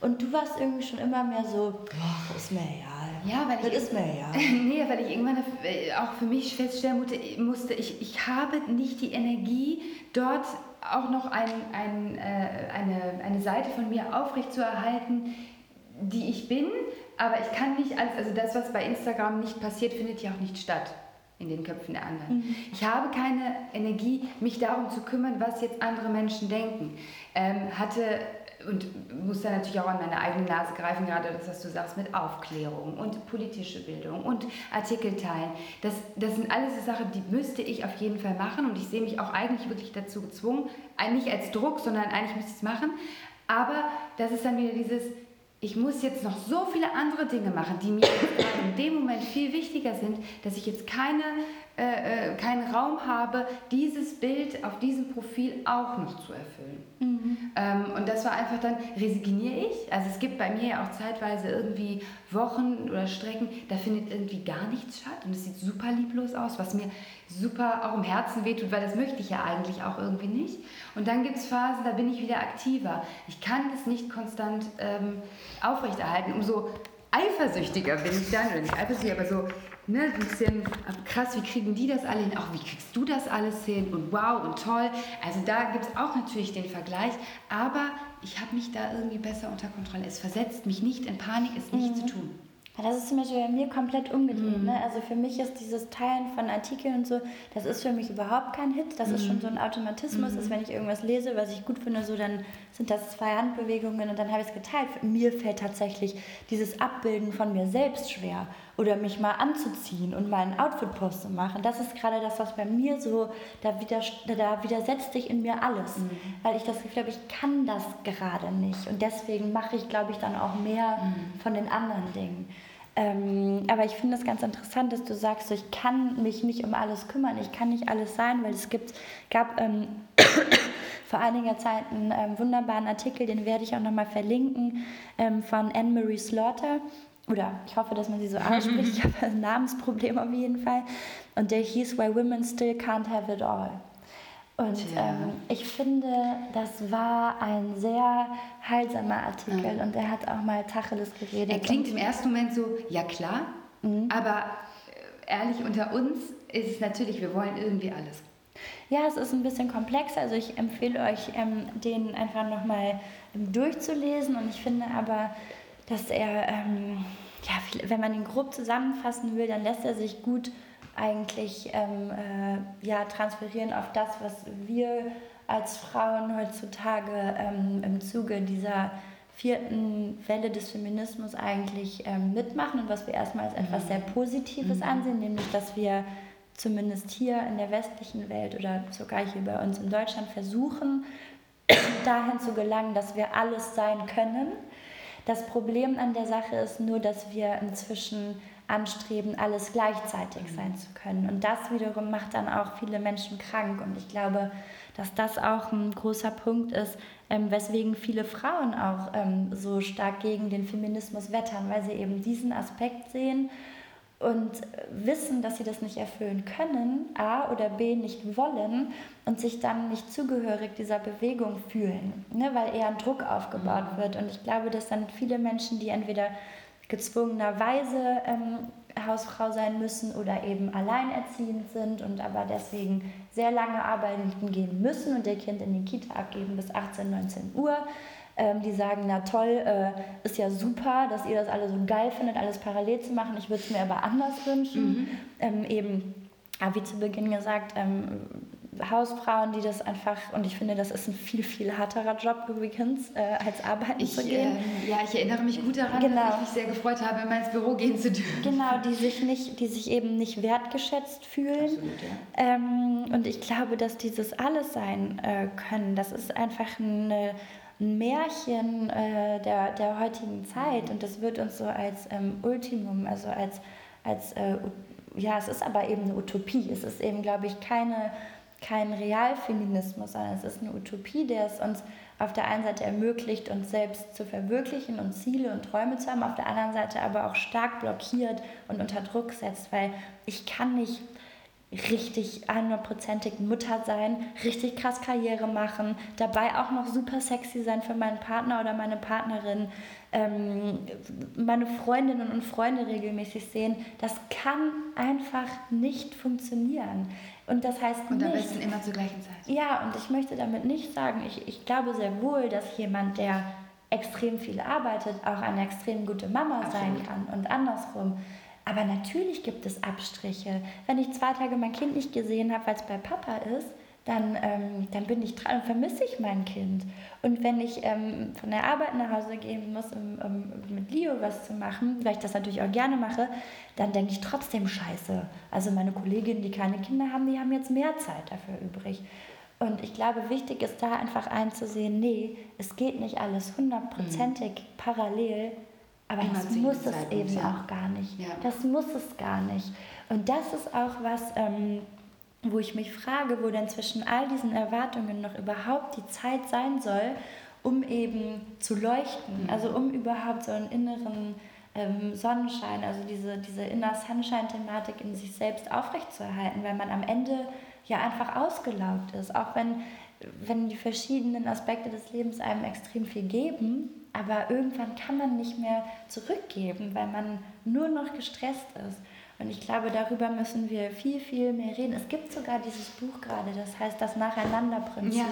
Und du warst irgendwie schon immer mehr so, boah, ist mir egal. Ja, weil das ich, ist mir ja. [laughs] nee, weil ich irgendwann äh, auch für mich feststellen musste, ich, ich habe nicht die Energie, dort auch noch ein, ein, äh, eine, eine Seite von mir aufrechtzuerhalten, die ich bin, aber ich kann nicht alles, also das, was bei Instagram nicht passiert, findet ja auch nicht statt in den Köpfen der anderen. Mhm. Ich habe keine Energie, mich darum zu kümmern, was jetzt andere Menschen denken. Ähm, hatte und muss da natürlich auch an meine eigene Nase greifen, gerade das, was du sagst, mit Aufklärung und politische Bildung und Artikel teilen. Das, das sind alles so Sachen, die müsste ich auf jeden Fall machen und ich sehe mich auch eigentlich wirklich dazu gezwungen, nicht als Druck, sondern eigentlich müsste ich es machen. Aber das ist dann wieder dieses, ich muss jetzt noch so viele andere Dinge machen, die mir in dem Moment viel wichtiger sind, dass ich jetzt keine äh, äh, keinen Raum habe, dieses Bild auf diesem Profil auch noch zu erfüllen. Mhm. Ähm, und das war einfach dann, resigniere ich. Also es gibt bei mir ja auch zeitweise irgendwie Wochen oder Strecken, da findet irgendwie gar nichts statt und es sieht super lieblos aus, was mir super auch im Herzen wehtut, weil das möchte ich ja eigentlich auch irgendwie nicht. Und dann gibt es Phasen, da bin ich wieder aktiver. Ich kann das nicht konstant ähm, aufrechterhalten. Umso eifersüchtiger bin ich dann, oder nicht eifersüchtig, aber so ne, ein bisschen krass, wie kriegen die das alle hin? Auch wie kriegst du das alles hin? Und wow und toll. Also da gibt es auch natürlich den Vergleich, aber ich habe mich da irgendwie besser unter Kontrolle. Es versetzt mich nicht in Panik, es nicht mhm. zu tun. Das ist zum Beispiel bei mir komplett umgedreht. Mhm. Ne? Also für mich ist dieses Teilen von Artikeln und so, das ist für mich überhaupt kein Hit. Das mhm. ist schon mhm. so ein Automatismus, mhm. dass wenn ich irgendwas lese, was ich gut finde, so dann sind das zwei Handbewegungen und dann habe ich es geteilt. Mir fällt tatsächlich dieses Abbilden von mir selbst schwer oder mich mal anzuziehen und mal einen Outfit-Post zu machen. Das ist gerade das, was bei mir so, da, widers da widersetzt sich in mir alles, mhm. weil ich das Gefühl habe, ich kann das gerade nicht und deswegen mache ich, glaube ich, dann auch mehr mhm. von den anderen Dingen. Ähm, aber ich finde es ganz interessant, dass du sagst, so, ich kann mich nicht um alles kümmern, ich kann nicht alles sein, weil es gibt, gab ähm, [coughs] vor einiger Zeit einen ähm, wunderbaren Artikel, den werde ich auch nochmal verlinken, ähm, von Anne-Marie Slaughter. Oder ich hoffe, dass man sie so ausspricht, ich habe ein Namensproblem auf jeden Fall. Und der hieß Why Women Still Can't Have It All. Und ähm, ich finde, das war ein sehr heilsamer Artikel ja. und er hat auch mal Tacheles geredet. Er klingt im ersten Moment so, ja klar, mhm. aber äh, ehrlich unter uns ist es natürlich, wir wollen irgendwie alles. Ja, es ist ein bisschen komplex, also ich empfehle euch, ähm, den einfach nochmal ähm, durchzulesen und ich finde aber, dass er, ähm, ja, wenn man ihn grob zusammenfassen will, dann lässt er sich gut eigentlich ähm, äh, ja, transferieren auf das, was wir als Frauen heutzutage ähm, im Zuge dieser vierten Welle des Feminismus eigentlich ähm, mitmachen und was wir erstmal als etwas sehr Positives mhm. ansehen, nämlich dass wir zumindest hier in der westlichen Welt oder sogar hier bei uns in Deutschland versuchen, dahin zu gelangen, dass wir alles sein können. Das Problem an der Sache ist nur, dass wir inzwischen anstreben, alles gleichzeitig mhm. sein zu können. Und das wiederum macht dann auch viele Menschen krank. Und ich glaube, dass das auch ein großer Punkt ist, ähm, weswegen viele Frauen auch ähm, so stark gegen den Feminismus wettern, weil sie eben diesen Aspekt sehen und wissen, dass sie das nicht erfüllen können, A oder B nicht wollen und sich dann nicht zugehörig dieser Bewegung fühlen, ne, weil eher ein Druck aufgebaut mhm. wird. Und ich glaube, dass dann viele Menschen, die entweder gezwungenerweise ähm, Hausfrau sein müssen oder eben alleinerziehend sind und aber deswegen sehr lange arbeiten gehen müssen und ihr Kind in die Kita abgeben bis 18, 19 Uhr. Ähm, die sagen, na toll, äh, ist ja super, dass ihr das alle so geil findet, alles parallel zu machen. Ich würde es mir aber anders wünschen. Mhm. Ähm, eben, wie zu Beginn gesagt, ähm, Hausfrauen, die das einfach, und ich finde, das ist ein viel, viel härterer Job übrigens, äh, als arbeiten ich, zu gehen. Äh, ja, ich erinnere mich gut daran, genau. dass ich mich sehr gefreut habe, immer ins Büro gehen zu dürfen. Genau, die sich, nicht, die sich eben nicht wertgeschätzt fühlen. Absolut, ja. ähm, und ich glaube, dass dieses alles sein äh, können, das ist einfach eine, ein Märchen äh, der, der heutigen Zeit und das wird uns so als ähm, Ultimum, also als, als äh, ja, es ist aber eben eine Utopie. Es ist eben, glaube ich, keine kein Realfeminismus, sondern es ist eine Utopie, der es uns auf der einen Seite ermöglicht, uns selbst zu verwirklichen und Ziele und Träume zu haben, auf der anderen Seite aber auch stark blockiert und unter Druck setzt, weil ich kann nicht richtig 100%ig Mutter sein, richtig krass Karriere machen, dabei auch noch super sexy sein für meinen Partner oder meine Partnerin, ähm, meine Freundinnen und Freunde regelmäßig sehen. Das kann einfach nicht funktionieren. Und das heißt Und am besten immer zur gleichen Zeit. Ja, und ich möchte damit nicht sagen, ich, ich glaube sehr wohl, dass jemand, der extrem viel arbeitet, auch eine extrem gute Mama Absolut. sein kann und andersrum. Aber natürlich gibt es Abstriche. Wenn ich zwei Tage mein Kind nicht gesehen habe, weil es bei Papa ist, dann, ähm, dann bin ich dran und vermisse ich mein Kind. Und wenn ich ähm, von der Arbeit nach Hause gehen muss, um, um, mit Leo was zu machen, weil ich das natürlich auch gerne mache, dann denke ich trotzdem scheiße. Also meine Kolleginnen, die keine Kinder haben, die haben jetzt mehr Zeit dafür übrig. Und ich glaube, wichtig ist da einfach einzusehen, nee, es geht nicht alles hundertprozentig mhm. parallel, aber Immer das muss es eben ja. auch gar nicht. Ja. Das muss es gar nicht. Und das ist auch was, ähm, wo ich mich frage, wo denn zwischen all diesen Erwartungen noch überhaupt die Zeit sein soll, um eben zu leuchten, mhm. also um überhaupt so einen inneren ähm, Sonnenschein, also diese, diese Inner Sunshine-Thematik in sich selbst aufrechtzuerhalten, weil man am Ende ja einfach ausgelaugt ist, auch wenn, wenn die verschiedenen Aspekte des Lebens einem extrem viel geben, aber irgendwann kann man nicht mehr zurückgeben, weil man nur noch gestresst ist. Und ich glaube, darüber müssen wir viel, viel mehr reden. Es gibt sogar dieses Buch gerade, das heißt das Nacheinanderprinzip, ja.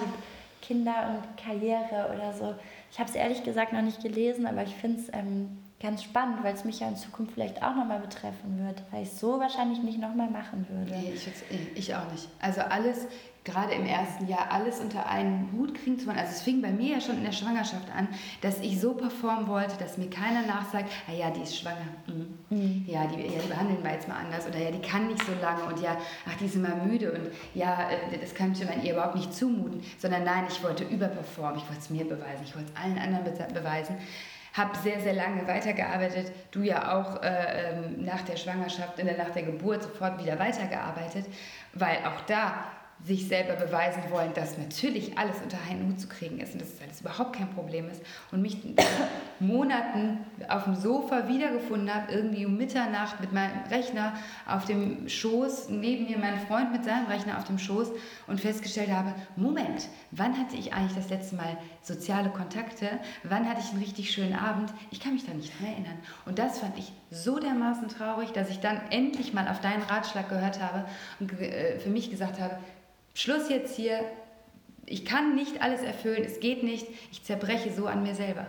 Kinder und Karriere oder so. Ich habe es ehrlich gesagt noch nicht gelesen, aber ich finde es ähm, ganz spannend, weil es mich ja in Zukunft vielleicht auch nochmal betreffen wird, weil ich es so wahrscheinlich nicht nochmal machen würde. Nee, ich, ich auch nicht. Also alles gerade im ersten Jahr alles unter einen Hut kriegen zu wollen. Also es fing bei mir ja schon in der Schwangerschaft an, dass ich so performen wollte, dass mir keiner nachsagt, ah ja, die ist schwanger. Mhm. Mhm. Ja, die, ja, die behandeln wir jetzt mal anders. Oder ja, die kann nicht so lange. Und ja, ach, die ist immer müde. Und ja, äh, das kann man ihr überhaupt nicht zumuten. Sondern nein, ich wollte überperformen. Ich wollte es mir beweisen. Ich wollte es allen anderen beweisen habe sehr, sehr lange weitergearbeitet. Du ja auch äh, ähm, nach der Schwangerschaft, nach der Geburt sofort wieder weitergearbeitet, weil auch da sich selber beweisen wollen, dass natürlich alles unter einen Hut zu kriegen ist und dass es alles überhaupt kein Problem ist und mich [coughs] Monaten auf dem Sofa wiedergefunden habe, irgendwie um Mitternacht mit meinem Rechner auf dem Schoß, neben mir mein Freund mit seinem Rechner auf dem Schoß und festgestellt habe, Moment, wann hatte ich eigentlich das letzte Mal soziale Kontakte? Wann hatte ich einen richtig schönen Abend? Ich kann mich da nicht mehr erinnern. Und das fand ich so dermaßen traurig, dass ich dann endlich mal auf deinen Ratschlag gehört habe und äh, für mich gesagt habe, Schluss jetzt hier. Ich kann nicht alles erfüllen, es geht nicht. Ich zerbreche so an mir selber.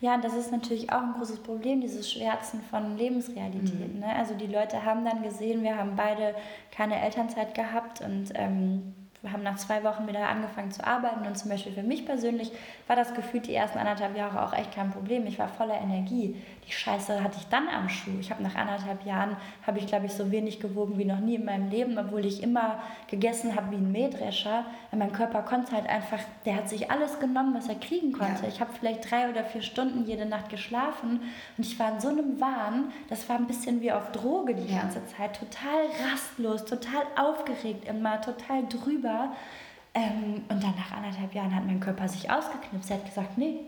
Ja, das ist natürlich auch ein großes Problem, dieses Schwärzen von Lebensrealitäten. Mhm. Ne? Also die Leute haben dann gesehen, wir haben beide keine Elternzeit gehabt und ähm, haben nach zwei Wochen wieder angefangen zu arbeiten und zum Beispiel für mich persönlich war das Gefühl die ersten anderthalb Jahre auch echt kein Problem. Ich war voller Energie. Die Scheiße hatte ich dann am Schuh. Ich habe nach anderthalb Jahren, habe ich glaube ich so wenig gewogen wie noch nie in meinem Leben, obwohl ich immer gegessen habe wie ein Mähdrescher. Mein Körper konnte halt einfach, der hat sich alles genommen, was er kriegen konnte. Ja. Ich habe vielleicht drei oder vier Stunden jede Nacht geschlafen und ich war in so einem Wahn, das war ein bisschen wie auf Droge die ganze Zeit. Total rastlos, total aufgeregt immer, total drüber früher. Ähm, und dann nach anderthalb Jahren hat mein Körper sich ausgeknipst. Er hat gesagt, nee,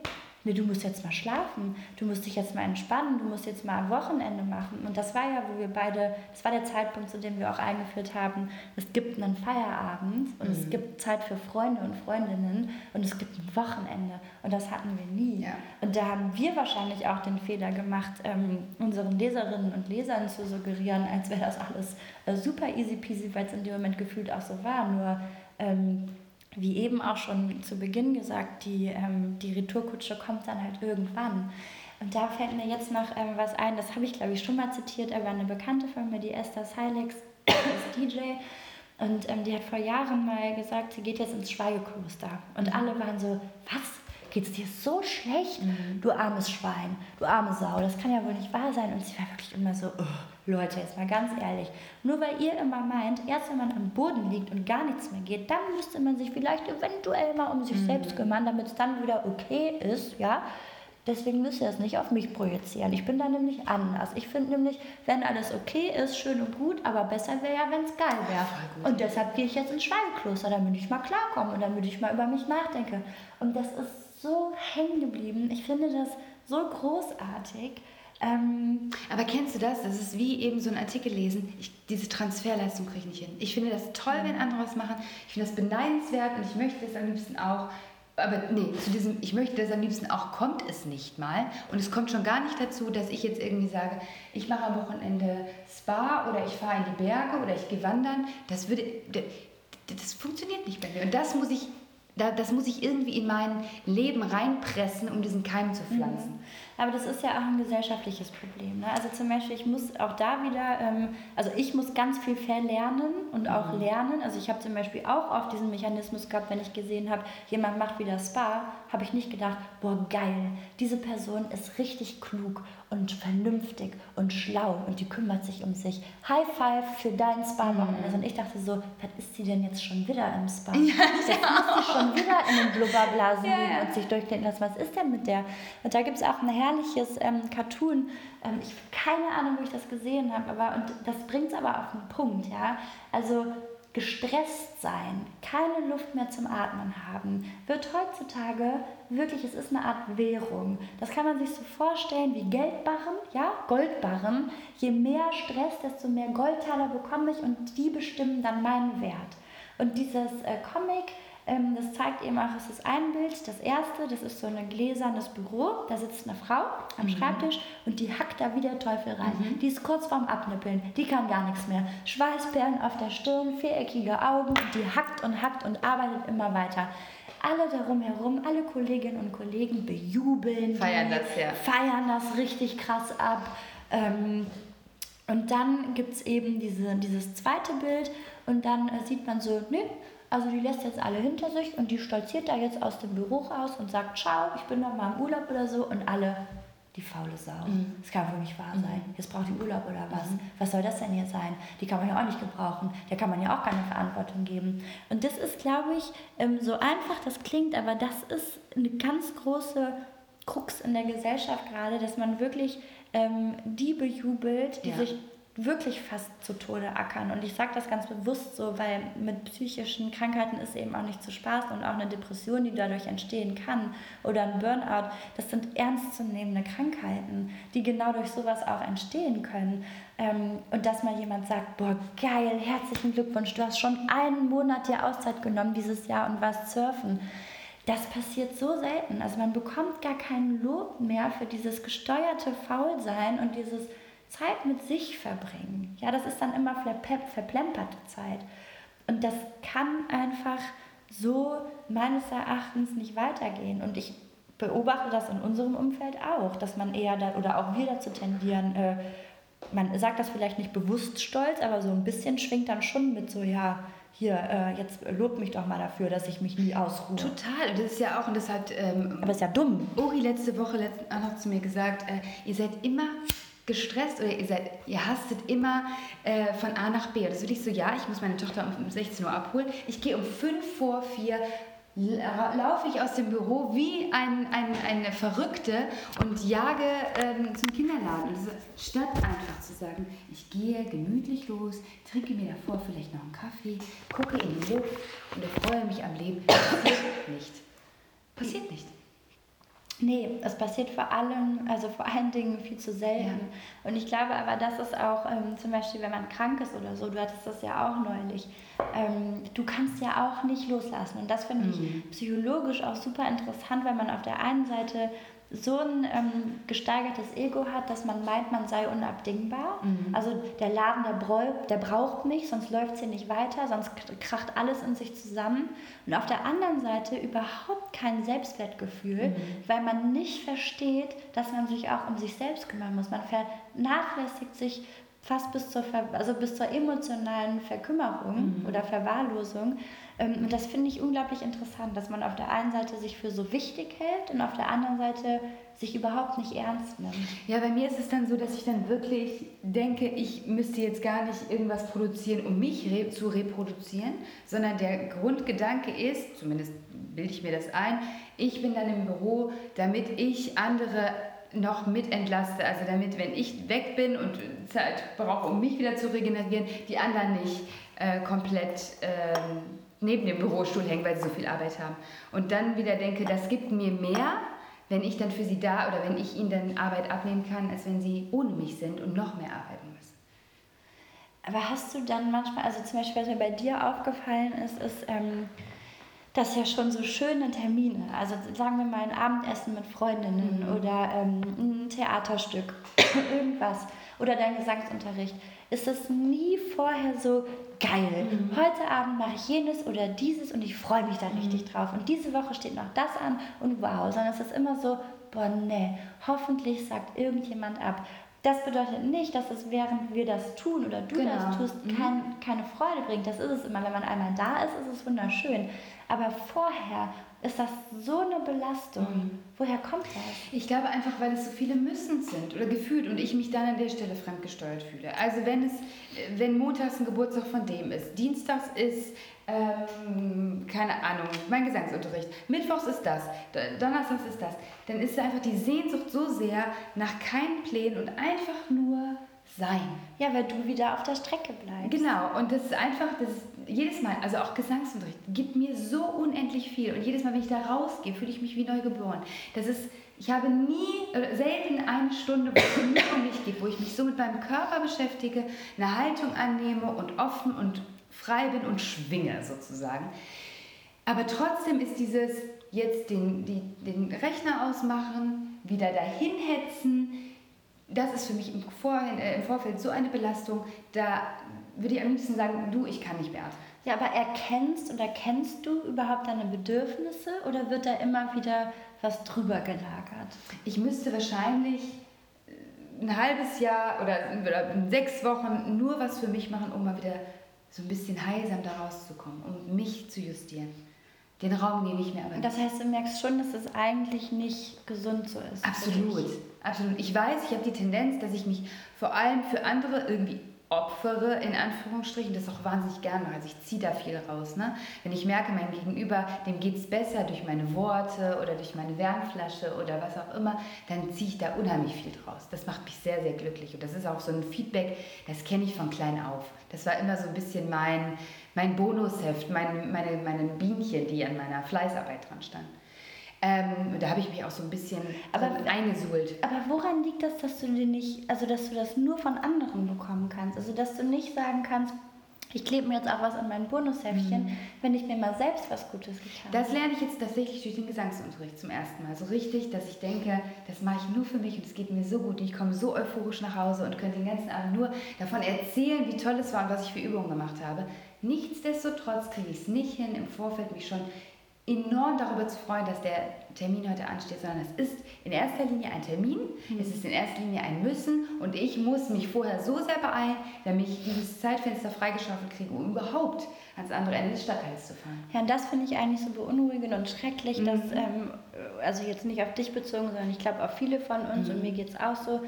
nee, du musst jetzt mal schlafen, du musst dich jetzt mal entspannen, du musst jetzt mal ein Wochenende machen. Und das war ja, wo wir beide, das war der Zeitpunkt, zu dem wir auch eingeführt haben, es gibt einen Feierabend und mhm. es gibt Zeit für Freunde und Freundinnen und es gibt ein Wochenende. Und das hatten wir nie. Ja. Und da haben wir wahrscheinlich auch den Fehler gemacht, ähm, unseren Leserinnen und Lesern zu suggerieren, als wäre das alles äh, super easy peasy, weil es in dem Moment gefühlt auch so war. Nur ähm, wie eben auch schon zu Beginn gesagt, die, ähm, die Retourkutsche kommt dann halt irgendwann. Und da fällt mir jetzt noch ähm, was ein, das habe ich glaube ich schon mal zitiert, aber eine Bekannte von mir, die Esther Silex, ist DJ. Und ähm, die hat vor Jahren mal gesagt, sie geht jetzt ins Schweigekloster. Und alle waren so, was? Geht es dir so schlecht? Mhm. Du armes Schwein, du arme Sau, das kann ja wohl nicht wahr sein. Und sie war wirklich immer so, oh, Leute, jetzt mal ganz ehrlich, nur weil ihr immer meint, erst wenn man am Boden liegt und gar nichts mehr geht, dann müsste man sich vielleicht eventuell mal um sich mhm. selbst kümmern, damit es dann wieder okay ist, ja. Deswegen müsst ihr es nicht auf mich projizieren. Ich bin da nämlich anders. Ich finde nämlich, wenn alles okay ist, schön und gut, aber besser wäre ja, wenn es geil wäre. Und deshalb gehe ich jetzt ins Schweinkloster, damit ich mal klarkomme und damit ich mal über mich nachdenke. Und das ist so hängen geblieben. Ich finde das so großartig. Ähm, Aber kennst du das? Das ist wie eben so ein Artikel lesen. Ich, diese Transferleistung kriege ich nicht hin. Ich finde das toll, wenn andere was machen. Ich finde das beneidenswert und ich möchte das am liebsten auch. Aber nee, zu diesem, ich möchte das am liebsten auch, kommt es nicht mal. Und es kommt schon gar nicht dazu, dass ich jetzt irgendwie sage, ich mache am Wochenende Spa oder ich fahre in die Berge oder ich gehe wandern. Das würde, das funktioniert nicht bei mir. Und das muss ich das muss ich irgendwie in mein Leben reinpressen, um diesen Keim zu pflanzen. Mhm. Aber das ist ja auch ein gesellschaftliches Problem. Ne? Also zum Beispiel, ich muss auch da wieder, ähm, also ich muss ganz viel verlernen und auch mhm. lernen. Also ich habe zum Beispiel auch oft diesen Mechanismus gehabt, wenn ich gesehen habe, jemand macht wieder Spa, habe ich nicht gedacht, boah geil, diese Person ist richtig klug und vernünftig und schlau und die kümmert sich um sich. High five für dein Spa-Wochenende. Mhm. Und ich dachte so, was ist sie denn jetzt schon wieder im Spa? Ja, jetzt ja. muss sie schon wieder in den Blubberblasen [laughs] ja, ja. und sich durchdenken lassen, was ist denn mit der? Und da gibt es auch eine herrliches ähm, Cartoon. Ähm, ich habe keine Ahnung, wo ich das gesehen habe, aber und das bringt es aber auf den Punkt, ja. Also gestresst sein, keine Luft mehr zum Atmen haben, wird heutzutage wirklich, es ist eine Art Währung. Das kann man sich so vorstellen wie Geldbarren, ja, Goldbarren. Je mehr Stress, desto mehr Goldtaler bekomme ich und die bestimmen dann meinen Wert. Und dieses äh, Comic ähm, das zeigt eben auch, es ist ein Bild. Das erste, das ist so ein gläsernes Büro. Da sitzt eine Frau am mhm. Schreibtisch und die hackt da wie der Teufel rein. Mhm. Die ist kurz vorm Abnippeln. Die kann gar nichts mehr. Schweißperlen auf der Stirn, viereckige Augen. Die hackt und hackt und arbeitet immer weiter alle darum herum, alle Kolleginnen und Kollegen bejubeln, feiern die, das, ja. feiern das richtig krass ab. Ähm, und dann gibt es eben diese, dieses zweite Bild und dann äh, sieht man so, ne, also die lässt jetzt alle hinter sich und die stolziert da jetzt aus dem Büro raus und sagt, ciao, ich bin noch mal im Urlaub oder so und alle, die faule Sau. Mhm. Das kann wohl nicht wahr sein. Mhm. Jetzt braucht die Urlaub oder was? Mhm. Was soll das denn hier sein? Die kann man ja auch nicht gebrauchen. Der kann man ja auch keine Verantwortung geben. Und das ist, glaube ich, ähm, so einfach das klingt, aber das ist eine ganz große Krux in der Gesellschaft gerade, dass man wirklich ähm, die bejubelt, die ja. sich wirklich fast zu Tode ackern. Und ich sage das ganz bewusst so, weil mit psychischen Krankheiten ist eben auch nicht zu Spaß und auch eine Depression, die dadurch entstehen kann oder ein Burnout, das sind ernstzunehmende Krankheiten, die genau durch sowas auch entstehen können. Ähm, und dass mal jemand sagt, boah, geil, herzlichen Glückwunsch, du hast schon einen Monat dir Auszeit genommen dieses Jahr und warst surfen. Das passiert so selten. Also man bekommt gar kein Lob mehr für dieses gesteuerte Faulsein und dieses Zeit mit sich verbringen. Ja, das ist dann immer verplemperte Zeit. Und das kann einfach so meines Erachtens nicht weitergehen. Und ich beobachte das in unserem Umfeld auch, dass man eher da, oder auch wir dazu tendieren, äh, man sagt das vielleicht nicht bewusst stolz, aber so ein bisschen schwingt dann schon mit so, ja, hier, äh, jetzt lob mich doch mal dafür, dass ich mich nie ausruhe. Total, das ist ja auch, und das hat. Ähm, aber ist ja dumm. Uri letzte Woche letzt, auch noch zu mir gesagt, äh, ihr seid immer gestresst oder ihr, seid, ihr hastet immer äh, von A nach B. Und das will ich so, ja, ich muss meine Tochter um 16 Uhr abholen. Ich gehe um 5 vor 4 laufe ich aus dem Büro wie ein, ein, eine Verrückte und jage ähm, zum Kinderladen. Und statt einfach zu sagen, ich gehe gemütlich los, trinke mir davor vielleicht noch einen Kaffee, gucke in die Luft und freue mich am Leben, passiert nicht. Passiert nicht. Nee, es passiert vor allem, also vor allen Dingen viel zu selten. Ja. Und ich glaube aber, das ist auch ähm, zum Beispiel, wenn man krank ist oder so, du hattest das ja auch neulich, ähm, du kannst ja auch nicht loslassen. Und das finde mhm. ich psychologisch auch super interessant, weil man auf der einen Seite so ein ähm, gesteigertes Ego hat, dass man meint, man sei unabdingbar. Mhm. Also der Laden, der, bräu, der braucht mich, sonst läuft es hier nicht weiter, sonst kracht alles in sich zusammen. Und auf der anderen Seite überhaupt kein Selbstwertgefühl, mhm. weil man nicht versteht, dass man sich auch um sich selbst kümmern muss. Man vernachlässigt sich fast bis zur, Ver also bis zur emotionalen Verkümmerung mhm. oder Verwahrlosung. Ähm, und das finde ich unglaublich interessant, dass man auf der einen Seite sich für so wichtig hält und auf der anderen Seite sich überhaupt nicht ernst nimmt. Ja, bei mir ist es dann so, dass ich dann wirklich denke, ich müsste jetzt gar nicht irgendwas produzieren, um mich re zu reproduzieren, sondern der Grundgedanke ist, zumindest bilde ich mir das ein, ich bin dann im Büro, damit ich andere noch mit entlaste. Also damit, wenn ich weg bin und Zeit brauche, um mich wieder zu regenerieren, die anderen nicht äh, komplett äh, neben dem Bürostuhl hängen, weil sie so viel Arbeit haben. Und dann wieder denke, das gibt mir mehr, wenn ich dann für sie da oder wenn ich ihnen dann Arbeit abnehmen kann, als wenn sie ohne mich sind und noch mehr arbeiten müssen. Aber hast du dann manchmal, also zum Beispiel, was mir bei dir aufgefallen ist, ist, ähm, dass ja schon so schöne Termine, also sagen wir mal ein Abendessen mit Freundinnen mhm. oder ähm, ein Theaterstück, [clears throat] irgendwas oder dein Gesangsunterricht, ist es nie vorher so geil. Mhm. Heute Abend mache ich jenes oder dieses und ich freue mich da mhm. richtig drauf. Und diese Woche steht noch das an und wow, sondern es ist immer so, boah, nee, hoffentlich sagt irgendjemand ab. Das bedeutet nicht, dass es während wir das tun oder du genau. das tust, mhm. kein, keine Freude bringt. Das ist es immer. Wenn man einmal da ist, ist es wunderschön. Aber vorher ist das so eine Belastung. Mhm. Woher kommt das? Ich glaube einfach, weil es so viele Müssen sind oder gefühlt und ich mich dann an der Stelle fremdgesteuert fühle. Also wenn es, wenn montags ein Geburtstag von dem ist, dienstags ist, ähm, keine Ahnung, mein Gesangsunterricht, mittwochs ist das, donnerstags ist das, dann ist einfach die Sehnsucht so sehr nach keinen Plänen und einfach nur sein. Ja, weil du wieder auf der Strecke bleibst. Genau, und das ist einfach, das ist jedes Mal, also auch Gesangsunterricht, gibt mir so unendlich viel. Und jedes Mal, wenn ich da rausgehe, fühle ich mich wie neu geboren. Das ist, ich habe nie, selten eine Stunde, wo es nur um mich geht, wo ich mich so mit meinem Körper beschäftige, eine Haltung annehme und offen und frei bin und schwinge sozusagen. Aber trotzdem ist dieses jetzt den, die, den Rechner ausmachen, wieder dahin hetzen, das ist für mich im, Vorhin, äh, im Vorfeld so eine Belastung, da würde ich am liebsten sagen, du, ich kann nicht mehr. Ja, aber erkennst und erkennst du überhaupt deine Bedürfnisse oder wird da immer wieder was drüber gelagert? Ich müsste wahrscheinlich ein halbes Jahr oder, sechs Wochen nur was für mich machen, um mal wieder so ein bisschen heilsam da rauszukommen, um mich zu justieren. Den Raum nehme ich mir aber. Das heißt, du merkst schon, dass es eigentlich nicht gesund so ist. Absolut, absolut. Ich weiß, ich habe die Tendenz, dass ich mich vor allem für andere irgendwie opfere, in Anführungsstrichen, das auch wahnsinnig gerne mache. Also ich ziehe da viel raus. Ne? Wenn ich merke, meinem Gegenüber, dem geht es besser durch meine Worte oder durch meine Wärmflasche oder was auch immer, dann ziehe ich da unheimlich viel draus. Das macht mich sehr, sehr glücklich. Und das ist auch so ein Feedback, das kenne ich von klein auf. Das war immer so ein bisschen mein, mein Bonusheft, mein, meine, meine Bienchen, die an meiner Fleißarbeit dran standen. Ähm, da habe ich mich auch so ein bisschen aber, eingesuhlt. Aber woran liegt das, dass du dir nicht, also dass du das nur von anderen bekommen kannst? Also dass du nicht sagen kannst, ich klebe mir jetzt auch was an mein Bonusheftchen, mhm. wenn ich mir mal selbst was Gutes getan habe. Das lerne ich jetzt tatsächlich durch den Gesangsunterricht zum ersten Mal. So richtig, dass ich denke, das mache ich nur für mich und es geht mir so gut. Ich komme so euphorisch nach Hause und könnte den ganzen Abend nur davon erzählen, wie toll es war und was ich für Übungen gemacht habe. Nichtsdestotrotz kriege ich es nicht hin, im Vorfeld mich schon enorm darüber zu freuen, dass der Termin heute ansteht, sondern es ist in erster Linie ein Termin, mhm. es ist in erster Linie ein Müssen und ich muss mich vorher so sehr beeilen, damit ich dieses Zeitfenster freigeschaufelt kriege, um überhaupt ans andere Ende des Stadtteils zu fahren. Ja, und das finde ich eigentlich so beunruhigend und schrecklich, mhm. dass, ähm, also jetzt nicht auf dich bezogen, sondern ich glaube auf viele von uns mhm. und mir geht es auch so,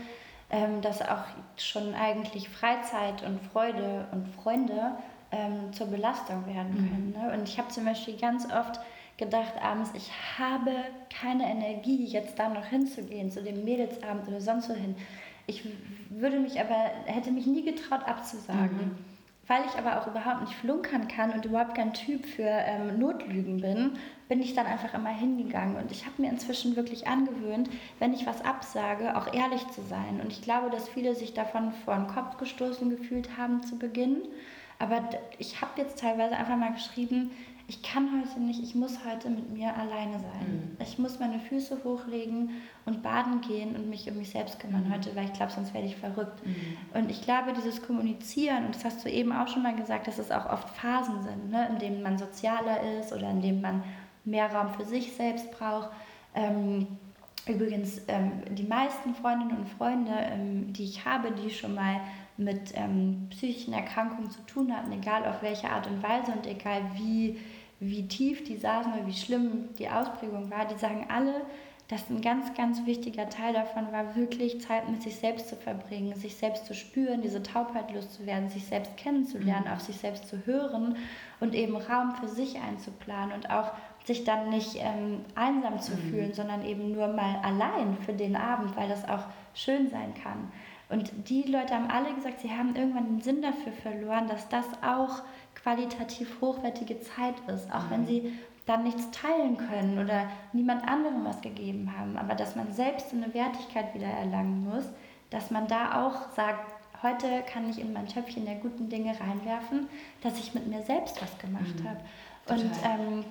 ähm, dass auch schon eigentlich Freizeit und Freude und Freunde ähm, zur Belastung werden mhm. können. Ne? Und ich habe zum Beispiel ganz oft gedacht abends, ich habe keine Energie, jetzt da noch hinzugehen, zu dem Mädelsabend oder sonst wohin. Ich würde mich aber, hätte mich nie getraut abzusagen. Mhm. Weil ich aber auch überhaupt nicht flunkern kann und überhaupt kein Typ für ähm, Notlügen bin, bin ich dann einfach immer hingegangen. Und ich habe mir inzwischen wirklich angewöhnt, wenn ich was absage, auch ehrlich zu sein. Und ich glaube, dass viele sich davon vor den Kopf gestoßen gefühlt haben zu Beginn. Aber ich habe jetzt teilweise einfach mal geschrieben, ich kann heute nicht, ich muss heute mit mir alleine sein. Mhm. Ich muss meine Füße hochlegen und baden gehen und mich um mich selbst kümmern mhm. heute, weil ich glaube, sonst werde ich verrückt. Mhm. Und ich glaube, dieses Kommunizieren, und das hast du eben auch schon mal gesagt, dass es auch oft Phasen sind, ne, in denen man sozialer ist oder in denen man mehr Raum für sich selbst braucht. Ähm, übrigens, ähm, die meisten Freundinnen und Freunde, ähm, die ich habe, die schon mal mit ähm, psychischen Erkrankungen zu tun hatten, egal auf welche Art und Weise und egal wie wie tief die saßen oder wie schlimm die Ausprägung war, die sagen alle, dass ein ganz, ganz wichtiger Teil davon war, wirklich Zeit mit sich selbst zu verbringen, sich selbst zu spüren, diese Taubheit loszuwerden, sich selbst kennenzulernen, mhm. auf sich selbst zu hören und eben Raum für sich einzuplanen und auch sich dann nicht ähm, einsam zu mhm. fühlen, sondern eben nur mal allein für den Abend, weil das auch schön sein kann. Und die Leute haben alle gesagt, sie haben irgendwann den Sinn dafür verloren, dass das auch qualitativ hochwertige Zeit ist, auch mhm. wenn sie dann nichts teilen können oder niemand anderem was gegeben haben, aber dass man selbst so eine Wertigkeit wieder erlangen muss, dass man da auch sagt, heute kann ich in mein Töpfchen der guten Dinge reinwerfen, dass ich mit mir selbst was gemacht mhm. habe. Und ähm,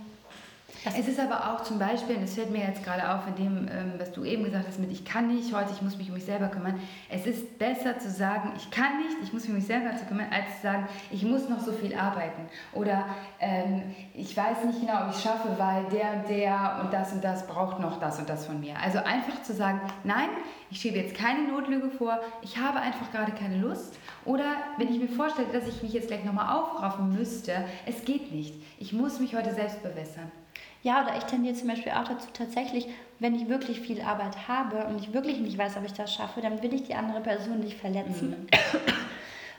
es ist aber auch zum Beispiel, und das fällt mir jetzt gerade auf, in dem, ähm, was du eben gesagt hast, mit ich kann nicht heute, ich muss mich um mich selber kümmern. Es ist besser zu sagen, ich kann nicht, ich muss mich um mich selber kümmern, als zu sagen, ich muss noch so viel arbeiten. Oder ähm, ich weiß nicht genau, ob ich es schaffe, weil der und der und das und das braucht noch das und das von mir. Also einfach zu sagen, nein, ich schiebe jetzt keine Notlüge vor, ich habe einfach gerade keine Lust. Oder wenn ich mir vorstelle, dass ich mich jetzt gleich nochmal aufraffen müsste, es geht nicht. Ich muss mich heute selbst bewässern. Ja, oder ich tendiere zum Beispiel auch dazu, tatsächlich, wenn ich wirklich viel Arbeit habe und ich wirklich nicht weiß, ob ich das schaffe, dann will ich die andere Person nicht verletzen. Mhm.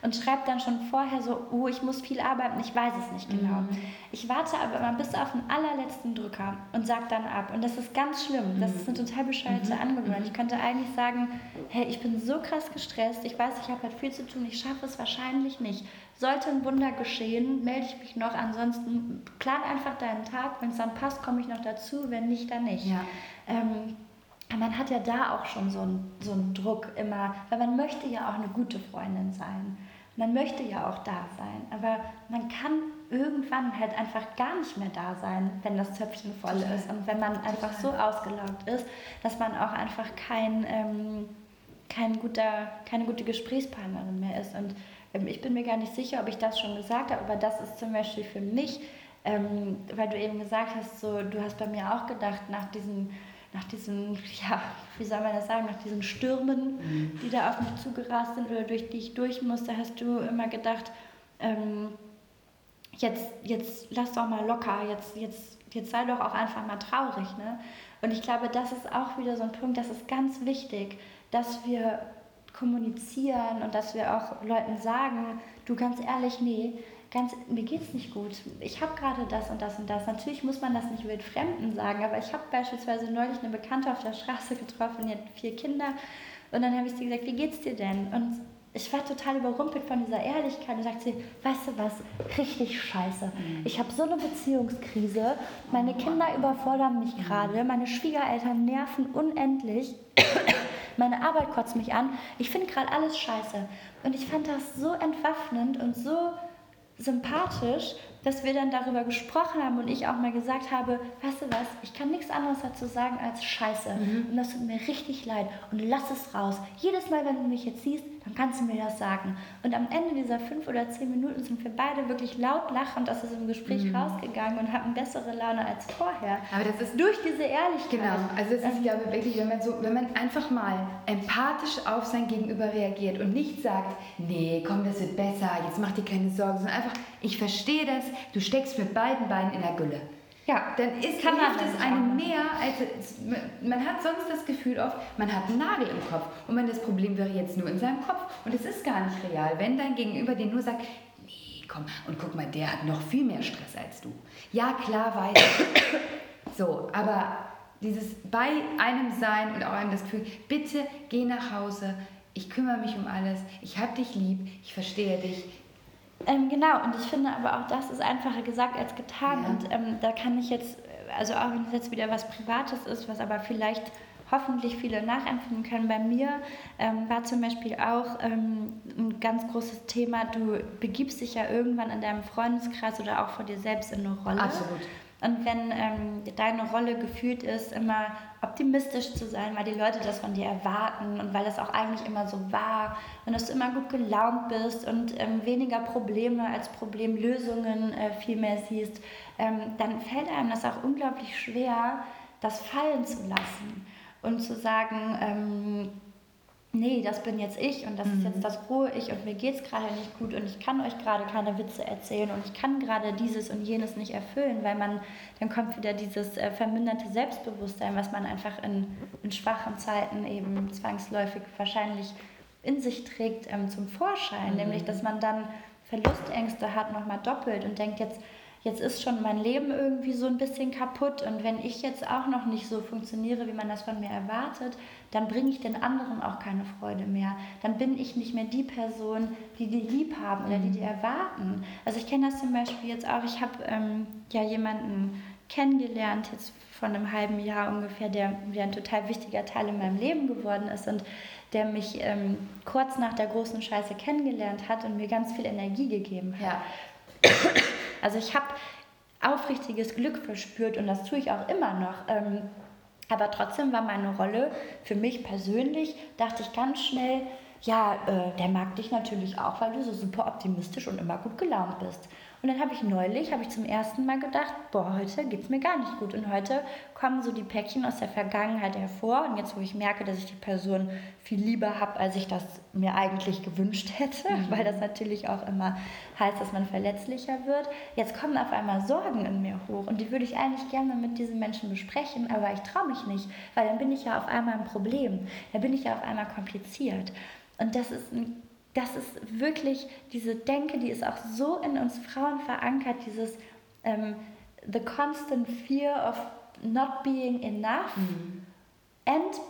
Und schreibt dann schon vorher so, oh, ich muss viel arbeiten, ich weiß es nicht genau. Mhm. Ich warte aber immer bis auf den allerletzten Drücker und sage dann ab. Und das ist ganz schlimm. Das ist eine total bescheuerte mhm. Angewohnheit. Ich könnte eigentlich sagen, hey, ich bin so krass gestresst, ich weiß, ich habe halt viel zu tun, ich schaffe es wahrscheinlich nicht. Sollte ein Wunder geschehen, melde ich mich noch. Ansonsten plan einfach deinen Tag. Wenn es dann passt, komme ich noch dazu. Wenn nicht, dann nicht. Ja. Ähm, man hat ja da auch schon so einen, so einen Druck immer, weil man möchte ja auch eine gute Freundin sein. Man möchte ja auch da sein, aber man kann irgendwann halt einfach gar nicht mehr da sein, wenn das Zöpfchen voll ist und wenn man einfach so ausgelaugt ist, dass man auch einfach kein, ähm, kein guter, keine gute Gesprächspartnerin mehr ist. Und ähm, ich bin mir gar nicht sicher, ob ich das schon gesagt habe, aber das ist zum Beispiel für mich, ähm, weil du eben gesagt hast, so, du hast bei mir auch gedacht, nach diesen nach diesen, [laughs] ja, wie soll man das sagen, nach diesen Stürmen, mhm. die da auf mich zugerast sind oder durch die ich durch musste, hast du immer gedacht, ähm, jetzt, jetzt lass doch mal locker, jetzt, jetzt, jetzt sei doch auch einfach mal traurig. Ne? Und ich glaube, das ist auch wieder so ein Punkt, das ist ganz wichtig, dass wir kommunizieren und dass wir auch Leuten sagen, du ganz ehrlich, nee, ganz, mir geht's nicht gut. Ich habe gerade das und das und das. Natürlich muss man das nicht wild Fremden sagen, aber ich habe beispielsweise neulich eine Bekannte auf der Straße getroffen, die hat vier Kinder und dann habe ich sie gesagt, wie geht's dir denn? Und ich war total überrumpelt von dieser Ehrlichkeit und sagte sie, weißt du was, richtig scheiße. Mhm. Ich habe so eine Beziehungskrise, meine Kinder überfordern mich gerade, meine Schwiegereltern nerven unendlich, [coughs] meine Arbeit kotzt mich an, ich finde gerade alles scheiße. Und ich fand das so entwaffnend und so sympathisch, dass wir dann darüber gesprochen haben und ich auch mal gesagt habe, weißt du was, ich kann nichts anderes dazu sagen als Scheiße. Mhm. Und das tut mir richtig leid. Und lass es raus. Jedes Mal, wenn du mich jetzt siehst, dann kannst du mir das sagen. Und am Ende dieser fünf oder zehn Minuten sind wir beide wirklich laut lachend aus diesem Gespräch mhm. rausgegangen und hatten bessere Laune als vorher. Aber das ist durch diese Ehrlichkeit. Genau, also das ist, ähm, glaube ich, wirklich, wenn man so, wenn man einfach mal empathisch auf sein Gegenüber reagiert und nicht sagt, nee, komm, das wird besser, jetzt mach dir keine Sorgen, sondern einfach, ich verstehe das, du steckst mit beiden Beinen in der Gülle. Ja, dann ist, kann hilft es einem mehr, als man hat sonst das Gefühl oft, man hat einen Nagel im Kopf und man das Problem wäre jetzt nur in seinem Kopf und es ist gar nicht real. Wenn dein Gegenüber dir nur sagt, nee, komm und guck mal, der hat noch viel mehr Stress als du. Ja, klar, weiß ich. So, aber dieses bei einem sein und auch einem das Gefühl, bitte geh nach Hause, ich kümmere mich um alles, ich habe dich lieb, ich verstehe dich, ähm, genau, und ich finde aber auch das ist einfacher gesagt als getan. Ja. Und ähm, da kann ich jetzt, also auch wenn es jetzt wieder was Privates ist, was aber vielleicht hoffentlich viele nachempfinden können. Bei mir ähm, war zum Beispiel auch ähm, ein ganz großes Thema, du begibst dich ja irgendwann in deinem Freundeskreis oder auch vor dir selbst in eine Rolle. Absolut. Und wenn ähm, deine Rolle gefühlt ist, immer optimistisch zu sein, weil die Leute das von dir erwarten und weil das auch eigentlich immer so war und dass du immer gut gelaunt bist und ähm, weniger Probleme als Problemlösungen äh, viel siehst, ähm, dann fällt einem das auch unglaublich schwer, das fallen zu lassen und zu sagen, ähm, nee, das bin jetzt ich und das mhm. ist jetzt das rohe Ich und mir geht es gerade nicht gut und ich kann euch gerade keine Witze erzählen und ich kann gerade dieses und jenes nicht erfüllen, weil man, dann kommt wieder dieses äh, verminderte Selbstbewusstsein, was man einfach in, in schwachen Zeiten eben zwangsläufig wahrscheinlich in sich trägt, ähm, zum Vorschein, mhm. nämlich dass man dann Verlustängste hat, nochmal doppelt und denkt jetzt, jetzt ist schon mein Leben irgendwie so ein bisschen kaputt und wenn ich jetzt auch noch nicht so funktioniere, wie man das von mir erwartet, dann bringe ich den anderen auch keine Freude mehr. Dann bin ich nicht mehr die Person, die die lieb haben oder die die mhm. erwarten. Also ich kenne das zum Beispiel jetzt auch, ich habe ähm, ja jemanden kennengelernt, jetzt von einem halben Jahr ungefähr, der wieder ein total wichtiger Teil in meinem Leben geworden ist und der mich ähm, kurz nach der großen Scheiße kennengelernt hat und mir ganz viel Energie gegeben hat. Ja. Also ich habe aufrichtiges Glück verspürt und das tue ich auch immer noch. Ähm, aber trotzdem war meine Rolle für mich persönlich, dachte ich ganz schnell, ja, äh, der mag dich natürlich auch, weil du so super optimistisch und immer gut gelaunt bist. Und dann habe ich neulich, habe ich zum ersten Mal gedacht, boah, heute geht es mir gar nicht gut. Und heute kommen so die Päckchen aus der Vergangenheit hervor. Und jetzt, wo ich merke, dass ich die Person viel lieber habe, als ich das mir eigentlich gewünscht hätte, mhm. weil das natürlich auch immer heißt, dass man verletzlicher wird, jetzt kommen auf einmal Sorgen in mir hoch. Und die würde ich eigentlich gerne mit diesen Menschen besprechen, aber ich traue mich nicht, weil dann bin ich ja auf einmal ein Problem. Dann bin ich ja auf einmal kompliziert. Und das ist ein das ist wirklich diese Denke, die ist auch so in uns Frauen verankert, dieses ähm, the constant fear of not being enough mhm. and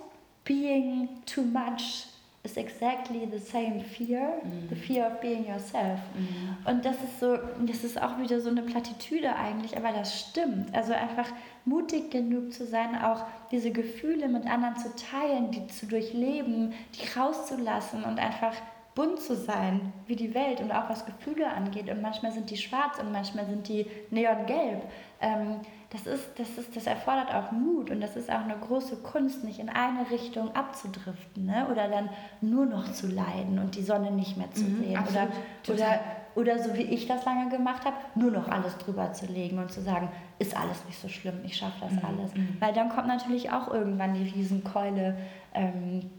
being too much is exactly the same fear, mhm. the fear of being yourself. Mhm. Und das ist so, das ist auch wieder so eine Plattitüde eigentlich, aber das stimmt. Also einfach mutig genug zu sein, auch diese Gefühle mit anderen zu teilen, die zu durchleben, die rauszulassen und einfach bunt zu sein, wie die Welt und auch was Gefühle angeht. Und manchmal sind die schwarz und manchmal sind die neongelb. Ähm, das, ist, das, ist, das erfordert auch Mut und das ist auch eine große Kunst, nicht in eine Richtung abzudriften ne? oder dann nur noch zu leiden und die Sonne nicht mehr zu mhm, sehen. Absolut, oder, oder, oder so wie ich das lange gemacht habe, nur noch alles drüber zu legen und zu sagen, ist alles nicht so schlimm, ich schaffe das mhm, alles. Mhm. Weil dann kommt natürlich auch irgendwann die Riesenkeule. Ähm,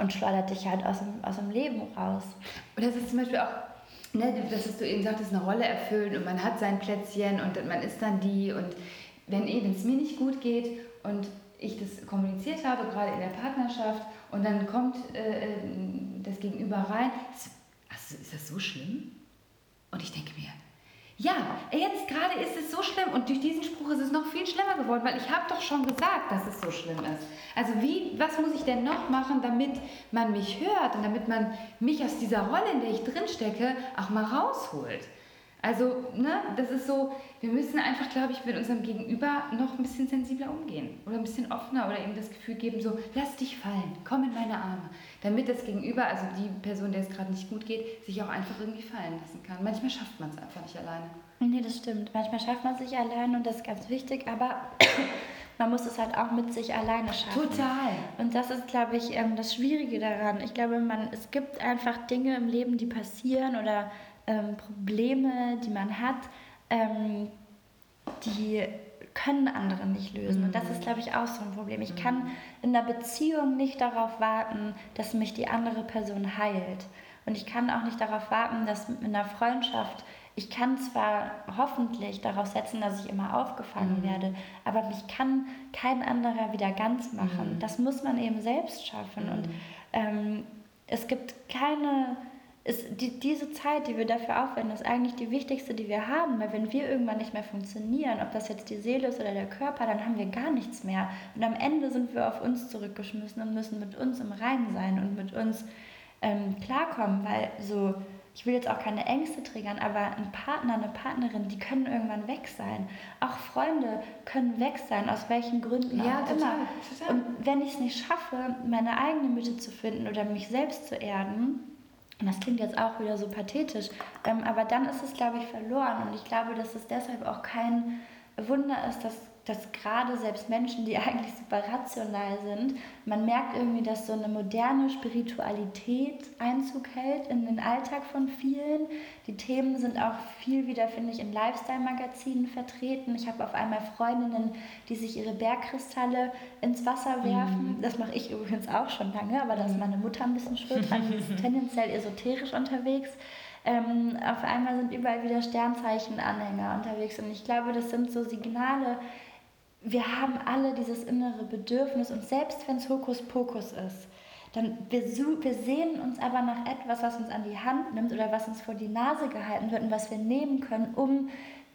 und schleudert dich halt aus dem, aus dem Leben raus. Und das ist zum Beispiel auch, ne, das ist du eben sagtest, eine Rolle erfüllen und man hat sein Plätzchen und man ist dann die und wenn es mir nicht gut geht und ich das kommuniziert habe, gerade in der Partnerschaft, und dann kommt äh, äh das Gegenüber rein, also ist das so schlimm? Und ich denke mir, ja, jetzt gerade ist es so schlimm und durch diesen Spruch ist es noch viel schlimmer geworden, weil ich habe doch schon gesagt, dass es so schlimm ist. Also wie, was muss ich denn noch machen, damit man mich hört und damit man mich aus dieser Rolle, in der ich drin stecke, auch mal rausholt? Also, ne, das ist so, wir müssen einfach, glaube ich, mit unserem Gegenüber noch ein bisschen sensibler umgehen oder ein bisschen offener oder ihm das Gefühl geben, so, lass dich fallen, komm in meine Arme, damit das Gegenüber, also die Person, der es gerade nicht gut geht, sich auch einfach irgendwie fallen lassen kann. Manchmal schafft man es einfach nicht alleine. Nee, das stimmt. Manchmal schafft man es sich alleine und das ist ganz wichtig, aber [coughs] man muss es halt auch mit sich alleine schaffen. Total. Und das ist, glaube ich, ähm, das Schwierige daran. Ich glaube, man, es gibt einfach Dinge im Leben, die passieren oder ähm, Probleme, die man hat, ähm, die können andere nicht lösen. Und das ist, glaube ich, auch so ein Problem. Ich kann in der Beziehung nicht darauf warten, dass mich die andere Person heilt. Und ich kann auch nicht darauf warten, dass in einer Freundschaft, ich kann zwar hoffentlich darauf setzen, dass ich immer aufgefangen mhm. werde, aber mich kann kein anderer wieder ganz machen. Mhm. Das muss man eben selbst schaffen. Mhm. Und ähm, es gibt keine ist die, diese Zeit, die wir dafür aufwenden, ist eigentlich die wichtigste, die wir haben. Weil wenn wir irgendwann nicht mehr funktionieren, ob das jetzt die Seele ist oder der Körper, dann haben wir gar nichts mehr. Und am Ende sind wir auf uns zurückgeschmissen und müssen mit uns im Reinen sein und mit uns ähm, klarkommen. Weil so, ich will jetzt auch keine Ängste triggern, aber ein Partner, eine Partnerin, die können irgendwann weg sein. Auch Freunde können weg sein, aus welchen Gründen ja, auch immer. Total. Und wenn ich es nicht schaffe, meine eigene Mitte zu finden oder mich selbst zu erden, und das klingt jetzt auch wieder so pathetisch, ähm, aber dann ist es, glaube ich, verloren. Und ich glaube, dass es deshalb auch kein Wunder ist, dass dass gerade selbst Menschen, die [laughs] eigentlich super rational sind, man merkt irgendwie, dass so eine moderne Spiritualität Einzug hält in den Alltag von vielen. Die Themen sind auch viel wieder, finde ich, in Lifestyle-Magazinen vertreten. Ich habe auf einmal Freundinnen, die sich ihre Bergkristalle ins Wasser werfen. Mhm. Das mache ich übrigens auch schon lange, aber da ist meine Mutter ein bisschen schuld. Die ist [laughs] tendenziell esoterisch unterwegs. Ähm, auf einmal sind überall wieder Sternzeichen-Anhänger unterwegs und ich glaube, das sind so Signale, wir haben alle dieses innere Bedürfnis und selbst wenn es Hokuspokus ist, dann wir, wir sehen uns aber nach etwas, was uns an die Hand nimmt oder was uns vor die Nase gehalten wird und was wir nehmen können, um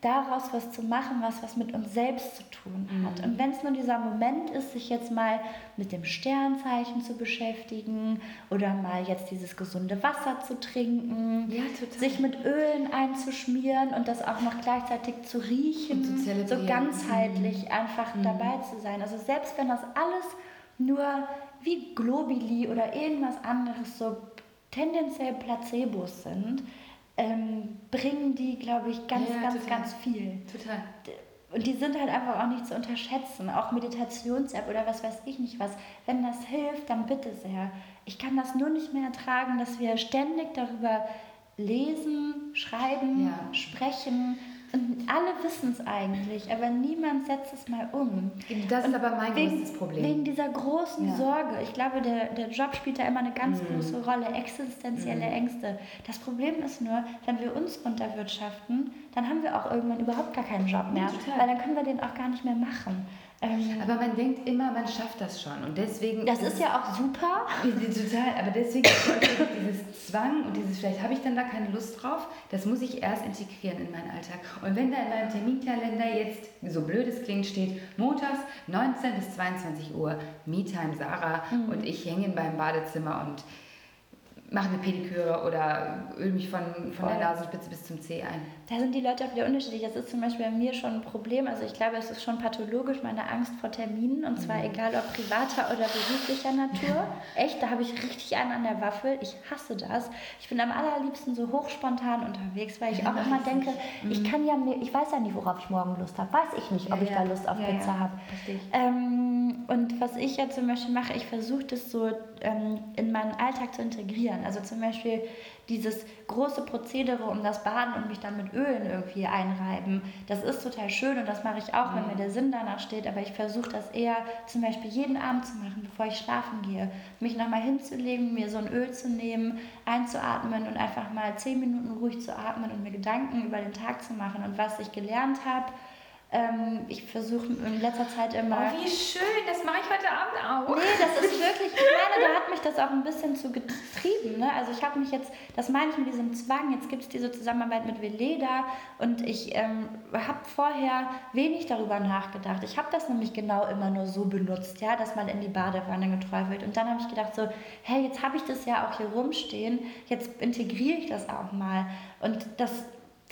daraus was zu machen, was was mit uns selbst zu tun hat. Mhm. Und wenn es nur dieser Moment ist, sich jetzt mal mit dem Sternzeichen zu beschäftigen oder mal jetzt dieses gesunde Wasser zu trinken, ja, sich mit Ölen einzuschmieren und das auch noch gleichzeitig zu riechen, so ganzheitlich mhm. einfach mhm. dabei zu sein. Also selbst wenn das alles nur wie Globili oder irgendwas anderes so tendenziell Placebos sind, ähm, bringen die, glaube ich, ganz, ja, ganz, total. ganz viel. Total. Und die sind halt einfach auch nicht zu unterschätzen. Auch Meditations-App oder was weiß ich nicht was. Wenn das hilft, dann bitte sehr. Ich kann das nur nicht mehr ertragen, dass wir ständig darüber lesen, schreiben, ja. sprechen, und alle wissen es eigentlich, aber niemand setzt es mal um. Das und ist aber mein wegen, größtes Problem. Wegen dieser großen ja. Sorge. Ich glaube, der, der Job spielt da immer eine ganz mhm. große Rolle, existenzielle mhm. Ängste. Das Problem ist nur, wenn wir uns runterwirtschaften, dann haben wir auch irgendwann überhaupt gar keinen Job mehr, ja, weil dann können wir den auch gar nicht mehr machen. Ähm, aber man denkt immer, man schafft das schon. Und deswegen. Das ist, ist ja auch super. [laughs] Total. Aber deswegen dieses Zwang und dieses, vielleicht habe ich dann da keine Lust drauf, das muss ich erst integrieren in meinen Alltag. Und wenn da in meinem Terminkalender jetzt, so blöd es klingt, steht, montags 19 bis 22 Uhr, Me-Time Sarah mhm. und ich hänge in meinem Badezimmer und mache eine Pediküre oder öl mich von, von der Nasenspitze bis zum Zeh ein. Da sind die Leute auch wieder unterschiedlich. Das ist zum Beispiel bei mir schon ein Problem. Also ich glaube, es ist schon pathologisch, meine Angst vor Terminen. Und zwar mhm. egal ob privater oder beruflicher Natur. [laughs] Echt, da habe ich richtig einen an der Waffel. Ich hasse das. Ich bin am allerliebsten so hochspontan unterwegs, weil ich ja, auch immer denke, mhm. ich kann ja, ich weiß ja nicht, worauf ich morgen Lust habe. Weiß ich nicht, ob ja, ich da Lust auf ja, Pizza habe. Ähm, und was ich ja zum Beispiel mache, ich versuche das so ähm, in meinen Alltag zu integrieren. Also zum Beispiel dieses große Prozedere um das Baden und mich dann mit Ölen irgendwie einreiben, das ist total schön und das mache ich auch, wenn mir der Sinn danach steht, aber ich versuche das eher zum Beispiel jeden Abend zu machen, bevor ich schlafen gehe. Mich nochmal hinzulegen, mir so ein Öl zu nehmen, einzuatmen und einfach mal zehn Minuten ruhig zu atmen und mir Gedanken über den Tag zu machen und was ich gelernt habe Ähm, ich versuche in letzter Zeit immer. Oh, wie schön, das mache ich heute Abend auch. Nee, das ist [laughs] wirklich, ich meine, da hat mich das auch ein bisschen zu getrieben. Ne? Also ich habe mich jetzt, das meine ich mit diesem Zwang, jetzt gibt es diese Zusammenarbeit mit Veleda und ich ähm, habe vorher wenig darüber nachgedacht. Ich habe das nämlich genau immer nur so benutzt, ja, dass man in die Badewanne geträufelt. Und dann habe ich gedacht so, hey, jetzt habe ich das ja auch hier rumstehen, jetzt integriere ich das auch mal. Und das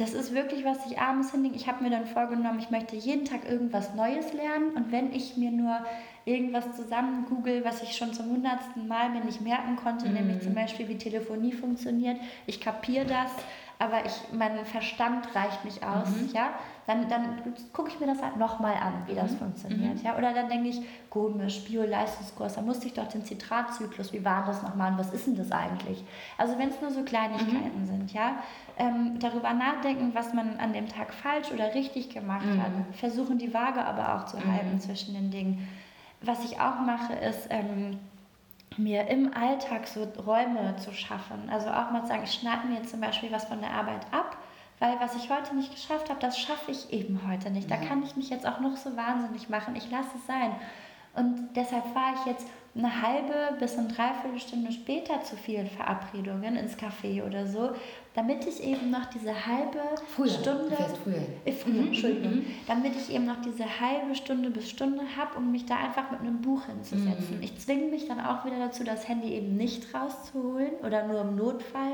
das ist wirklich, was ich abends hinlege. Ich habe mir dann vorgenommen, ich möchte jeden Tag irgendwas Neues lernen. Und wenn ich mir nur irgendwas zusammen google, was ich schon zum hundertsten Mal mir nicht merken konnte, mhm. nämlich zum Beispiel, wie Telefonie funktioniert, ich kapiere das, aber ich, mein Verstand reicht nicht aus, mhm. ja, dann, dann gucke ich mir das halt nochmal an, wie das mhm. funktioniert. Mhm. Ja? Oder dann denke ich, komisch, Bio-Leistungskurs, da musste ich doch den Zitratzyklus, wie war das nochmal und was ist denn das eigentlich? Also wenn es nur so Kleinigkeiten mhm. sind, ja, ähm, darüber nachdenken, was man an dem Tag falsch oder richtig gemacht mhm. hat, versuchen die Waage aber auch zu halten zwischen den Dingen. Was ich auch mache, ist, ähm, mir im Alltag so Räume zu schaffen. Also auch mal zu sagen, ich schneide mir zum Beispiel was von der Arbeit ab, weil was ich heute nicht geschafft habe, das schaffe ich eben heute nicht. Da kann ich mich jetzt auch noch so wahnsinnig machen. Ich lasse es sein. Und deshalb fahre ich jetzt eine halbe bis eine Dreiviertelstunde später zu vielen Verabredungen ins Café oder so, damit ich eben noch diese halbe früher. Stunde. Früher. Äh, früher, mhm, Entschuldigung. Mhm. Damit ich eben noch diese halbe Stunde bis Stunde habe, um mich da einfach mit einem Buch hinzusetzen. Mhm. Ich zwinge mich dann auch wieder dazu, das Handy eben nicht rauszuholen oder nur im Notfall.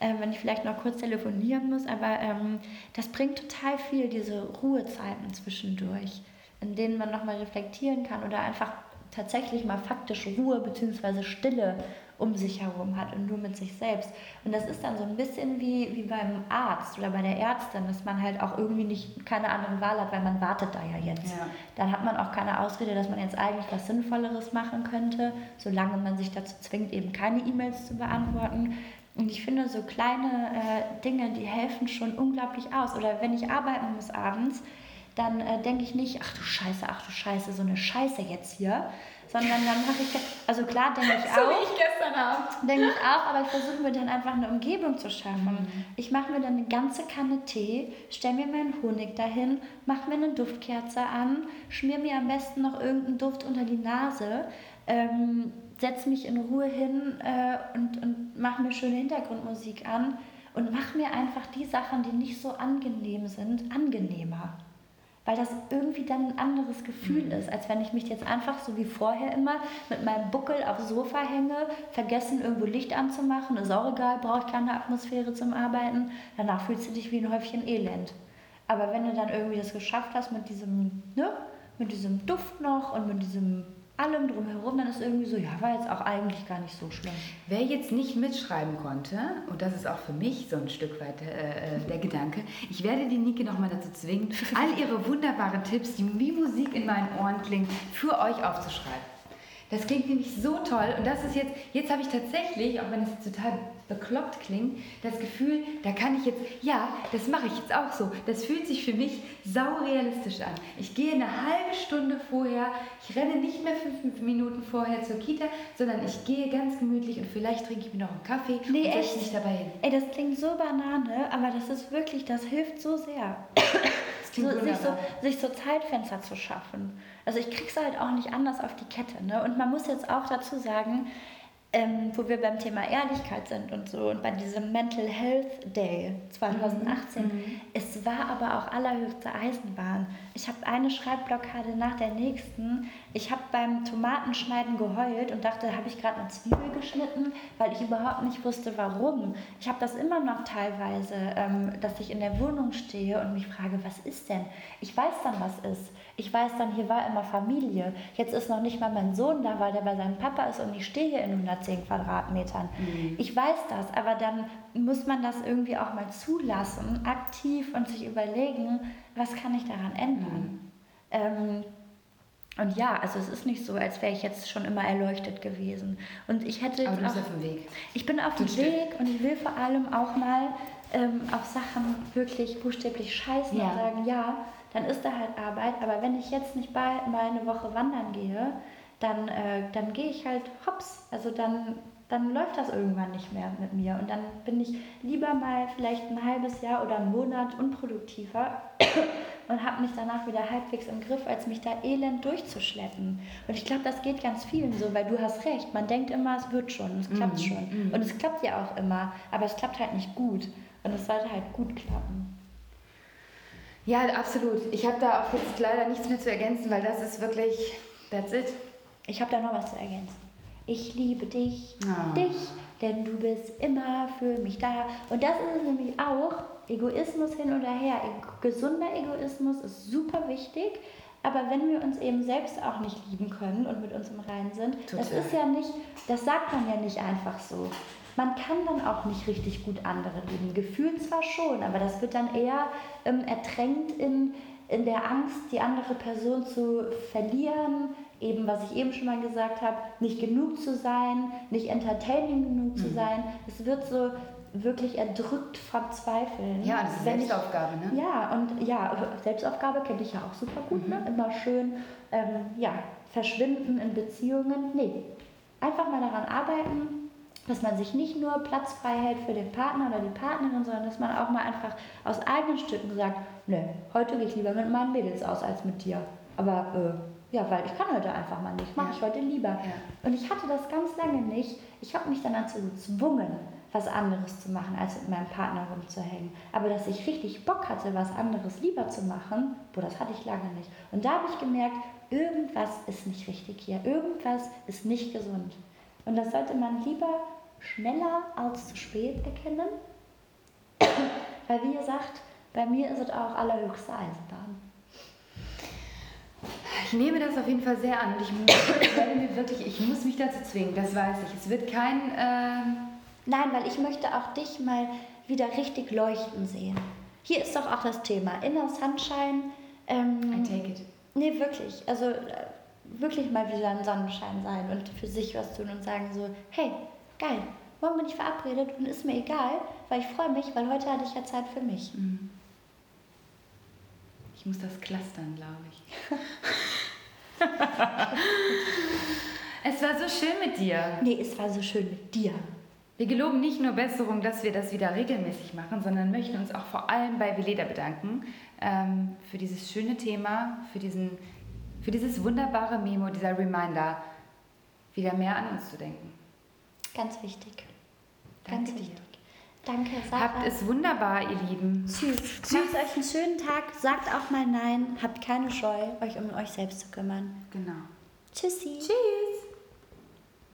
Äh, wenn ich vielleicht noch kurz telefonieren muss, aber ähm, das bringt total viel, diese Ruhezeiten zwischendurch, in denen man nochmal reflektieren kann oder einfach tatsächlich mal faktisch Ruhe bzw. Stille um sich herum hat und nur mit sich selbst. Und das ist dann so ein bisschen wie, wie beim Arzt oder bei der Ärztin, dass man halt auch irgendwie nicht keine andere Wahl hat, weil man wartet da ja jetzt. Ja. Dann hat man auch keine Ausrede, dass man jetzt eigentlich was Sinnvolleres machen könnte, solange man sich dazu zwingt, eben keine E-Mails zu beantworten. Und ich finde, so kleine äh, Dinge, die helfen schon unglaublich aus. Oder wenn ich arbeiten muss abends, dann äh, denke ich nicht, ach du Scheiße, ach du Scheiße, so eine Scheiße jetzt hier, sondern dann mache ich, also klar denke ich auch. [laughs] so wie ich gestern Abend. Denke ich auch, aber ich versuche mir dann einfach eine Umgebung zu schaffen. Mhm. Ich mache mir dann eine ganze Kanne Tee, stelle mir meinen Honig dahin, mache mir eine Duftkerze an, schmier mir am besten noch irgendeinen Duft unter die Nase, ähm, setze mich in Ruhe hin äh, und, und mache mir schöne Hintergrundmusik an und mache mir einfach die Sachen, die nicht so angenehm sind, angenehmer weil das irgendwie dann ein anderes Gefühl mhm. ist, als wenn ich mich jetzt einfach so wie vorher immer mit meinem Buckel aufs Sofa hänge, vergessen irgendwo Licht anzumachen, ist auch egal, brauche ich keine Atmosphäre zum Arbeiten, danach fühlst du dich wie ein Häufchen Elend. Aber wenn du dann irgendwie das geschafft hast mit diesem, ne, mit diesem Duft noch und mit diesem allem drumherum, dann ist irgendwie so, ja, war jetzt auch eigentlich gar nicht so schlimm. Wer jetzt nicht mitschreiben konnte, und das ist auch für mich so ein Stück weit äh, äh der Gedanke, ich werde die Nike nochmal dazu zwingen, [laughs] all ihre wunderbaren Tipps, die wie Musik in meinen Ohren klingen, für euch aufzuschreiben. Das klingt nämlich so toll und das ist jetzt, jetzt habe ich tatsächlich, auch wenn es total bekloppt klingt, das Gefühl, da kann ich jetzt, ja, das mache ich jetzt auch so. Das fühlt sich für mich saurealistisch an. Ich gehe eine halbe Stunde vorher, ich renne nicht mehr fünf Minuten vorher zur Kita, sondern ich gehe ganz gemütlich und vielleicht trinke ich mir noch einen Kaffee nee, und setze mich dabei hin. Ey, das klingt so banane, aber das ist wirklich, das hilft so sehr. so, sich, so, sich so Zeitfenster zu schaffen. Also ich krieg's halt auch nicht anders auf die Kette. Ne? Und man muss jetzt auch dazu sagen, ähm, wo wir beim Thema Ehrlichkeit sind und so und bei diesem Mental Health Day 2018, mhm. mhm. es war aber auch allerhöchste Eisenbahn. Ich habe eine Schreibblockade nach der nächsten. Ich habe beim Tomatenschneiden geheult und dachte, habe ich gerade eine Zwiebel geschnitten, weil ich überhaupt nicht wusste, warum. Ich habe das immer noch teilweise, ähm, dass ich in der Wohnung stehe und mich frage, was ist denn? Ich weiß dann, was ist. Ich weiß dann, hier war immer Familie. Jetzt ist noch nicht mal mein Sohn da, weil der bei seinem Papa ist und ich stehe hier in 110 Quadratmetern. Mhm. Ich weiß das, aber dann muss man das irgendwie auch mal zulassen, aktiv und sich überlegen, was kann ich daran ändern. Mhm. Ähm, und ja, also es ist nicht so, als wäre ich jetzt schon immer erleuchtet gewesen. Und ich hätte. Aber du bist auf dem Weg. Ich bin auf dem Weg und ich will vor allem auch mal ähm, auf Sachen wirklich buchstäblich scheißen ja. und sagen, ja, dann ist da halt Arbeit. Aber wenn ich jetzt nicht bald mal eine Woche wandern gehe, dann, äh, dann gehe ich halt hops. Also dann, dann läuft das irgendwann nicht mehr mit mir. Und dann bin ich lieber mal vielleicht ein halbes Jahr oder einen Monat unproduktiver, [coughs] und habe mich danach wieder halbwegs im Griff, als mich da elend durchzuschleppen. Und ich glaube, das geht ganz vielen so, weil du hast recht. Man denkt immer, es wird schon, es klappt mm, schon. Mm. Und es klappt ja auch immer, aber es klappt halt nicht gut. Und es sollte halt gut klappen. Ja, absolut. Ich habe da auch jetzt leider nichts mehr zu ergänzen, weil das ist wirklich, that's it. Ich habe da noch was zu ergänzen. Ich liebe dich, oh. dich, denn du bist immer für mich da. Und das ist nämlich auch Egoismus hin oder her. Gesunder Egoismus ist super wichtig. Aber wenn wir uns eben selbst auch nicht lieben können und mit uns im Reinen sind, Total. das ist ja nicht, das sagt man ja nicht einfach so. Man kann dann auch nicht richtig gut andere lieben. Gefühlt zwar schon, aber das wird dann eher ähm, ertränkt in, in der Angst, die andere Person zu verlieren, eben was ich eben schon mal gesagt habe, nicht genug zu sein, nicht entertaining genug mhm. zu sein. Es wird so wirklich erdrückt vom Zweifeln. Ja, das ist Selbstaufgabe, ne? Ja, und ja, Selbstaufgabe kenne ich ja auch super gut, ne? mhm. ne? Immer schön, ähm, ja, verschwinden in Beziehungen. Nee, einfach mal daran arbeiten, dass man sich nicht nur Platz frei hält für den Partner oder die Partnerin, sondern dass man auch mal einfach aus eigenen Stücken sagt, ne, heute gehe ich lieber mit meinen Mädels aus als mit dir. Aber äh, ja, weil ich kann heute einfach mal nicht. Mache ja. ich heute lieber. Ja. Und ich hatte das ganz lange nicht. Ich habe mich dann dazu gezwungen, was anderes zu machen, als mit meinem Partner rumzuhängen. Aber dass ich richtig Bock hatte, was anderes lieber zu machen, boah, das hatte ich lange nicht. Und da habe ich gemerkt, irgendwas ist nicht richtig hier. Irgendwas ist nicht gesund. Und das sollte man lieber schneller als zu spät erkennen. [coughs] Weil wie gesagt, bei mir ist es auch allerhöchste Eisenbahn. Ich nehme das auf jeden Fall sehr an und ich [coughs] mir wirklich, ich muss mich dazu zwingen, das weiß ich. Es wird kein. Äh Nein, weil ich möchte auch dich mal wieder richtig leuchten sehen. Hier ist doch auch das Thema Inner Sunshine. Ähm, I take it. Nee, wirklich. Also äh, wirklich mal wieder ein Sonnenschein sein und für sich was tun und sagen so, hey, geil, morgen bin ich verabredet und ist mir egal, weil ich freue mich, weil heute hatte ich ja Zeit für mich. Mhm. Ich muss das clustern, glaube ich. [laughs] es war so schön mit dir. Nee, es war so schön mit dir. Wir geloben nicht nur Besserung, dass wir das wieder regelmäßig machen, sondern möchten uns auch vor allem bei Veleda bedanken ähm, für dieses schöne Thema, für, diesen, für dieses wunderbare Memo, dieser Reminder, wieder mehr an uns zu denken. Ganz wichtig. Ganz Danke wichtig. Dir. Danke, Sarah. Habt es wunderbar, ihr Lieben. Tschüss. Tschüss, euch einen schönen Tag. Sagt auch mal Nein. Habt keine Scheu, euch um euch selbst zu kümmern. Genau. Tschüssi. Tschüss.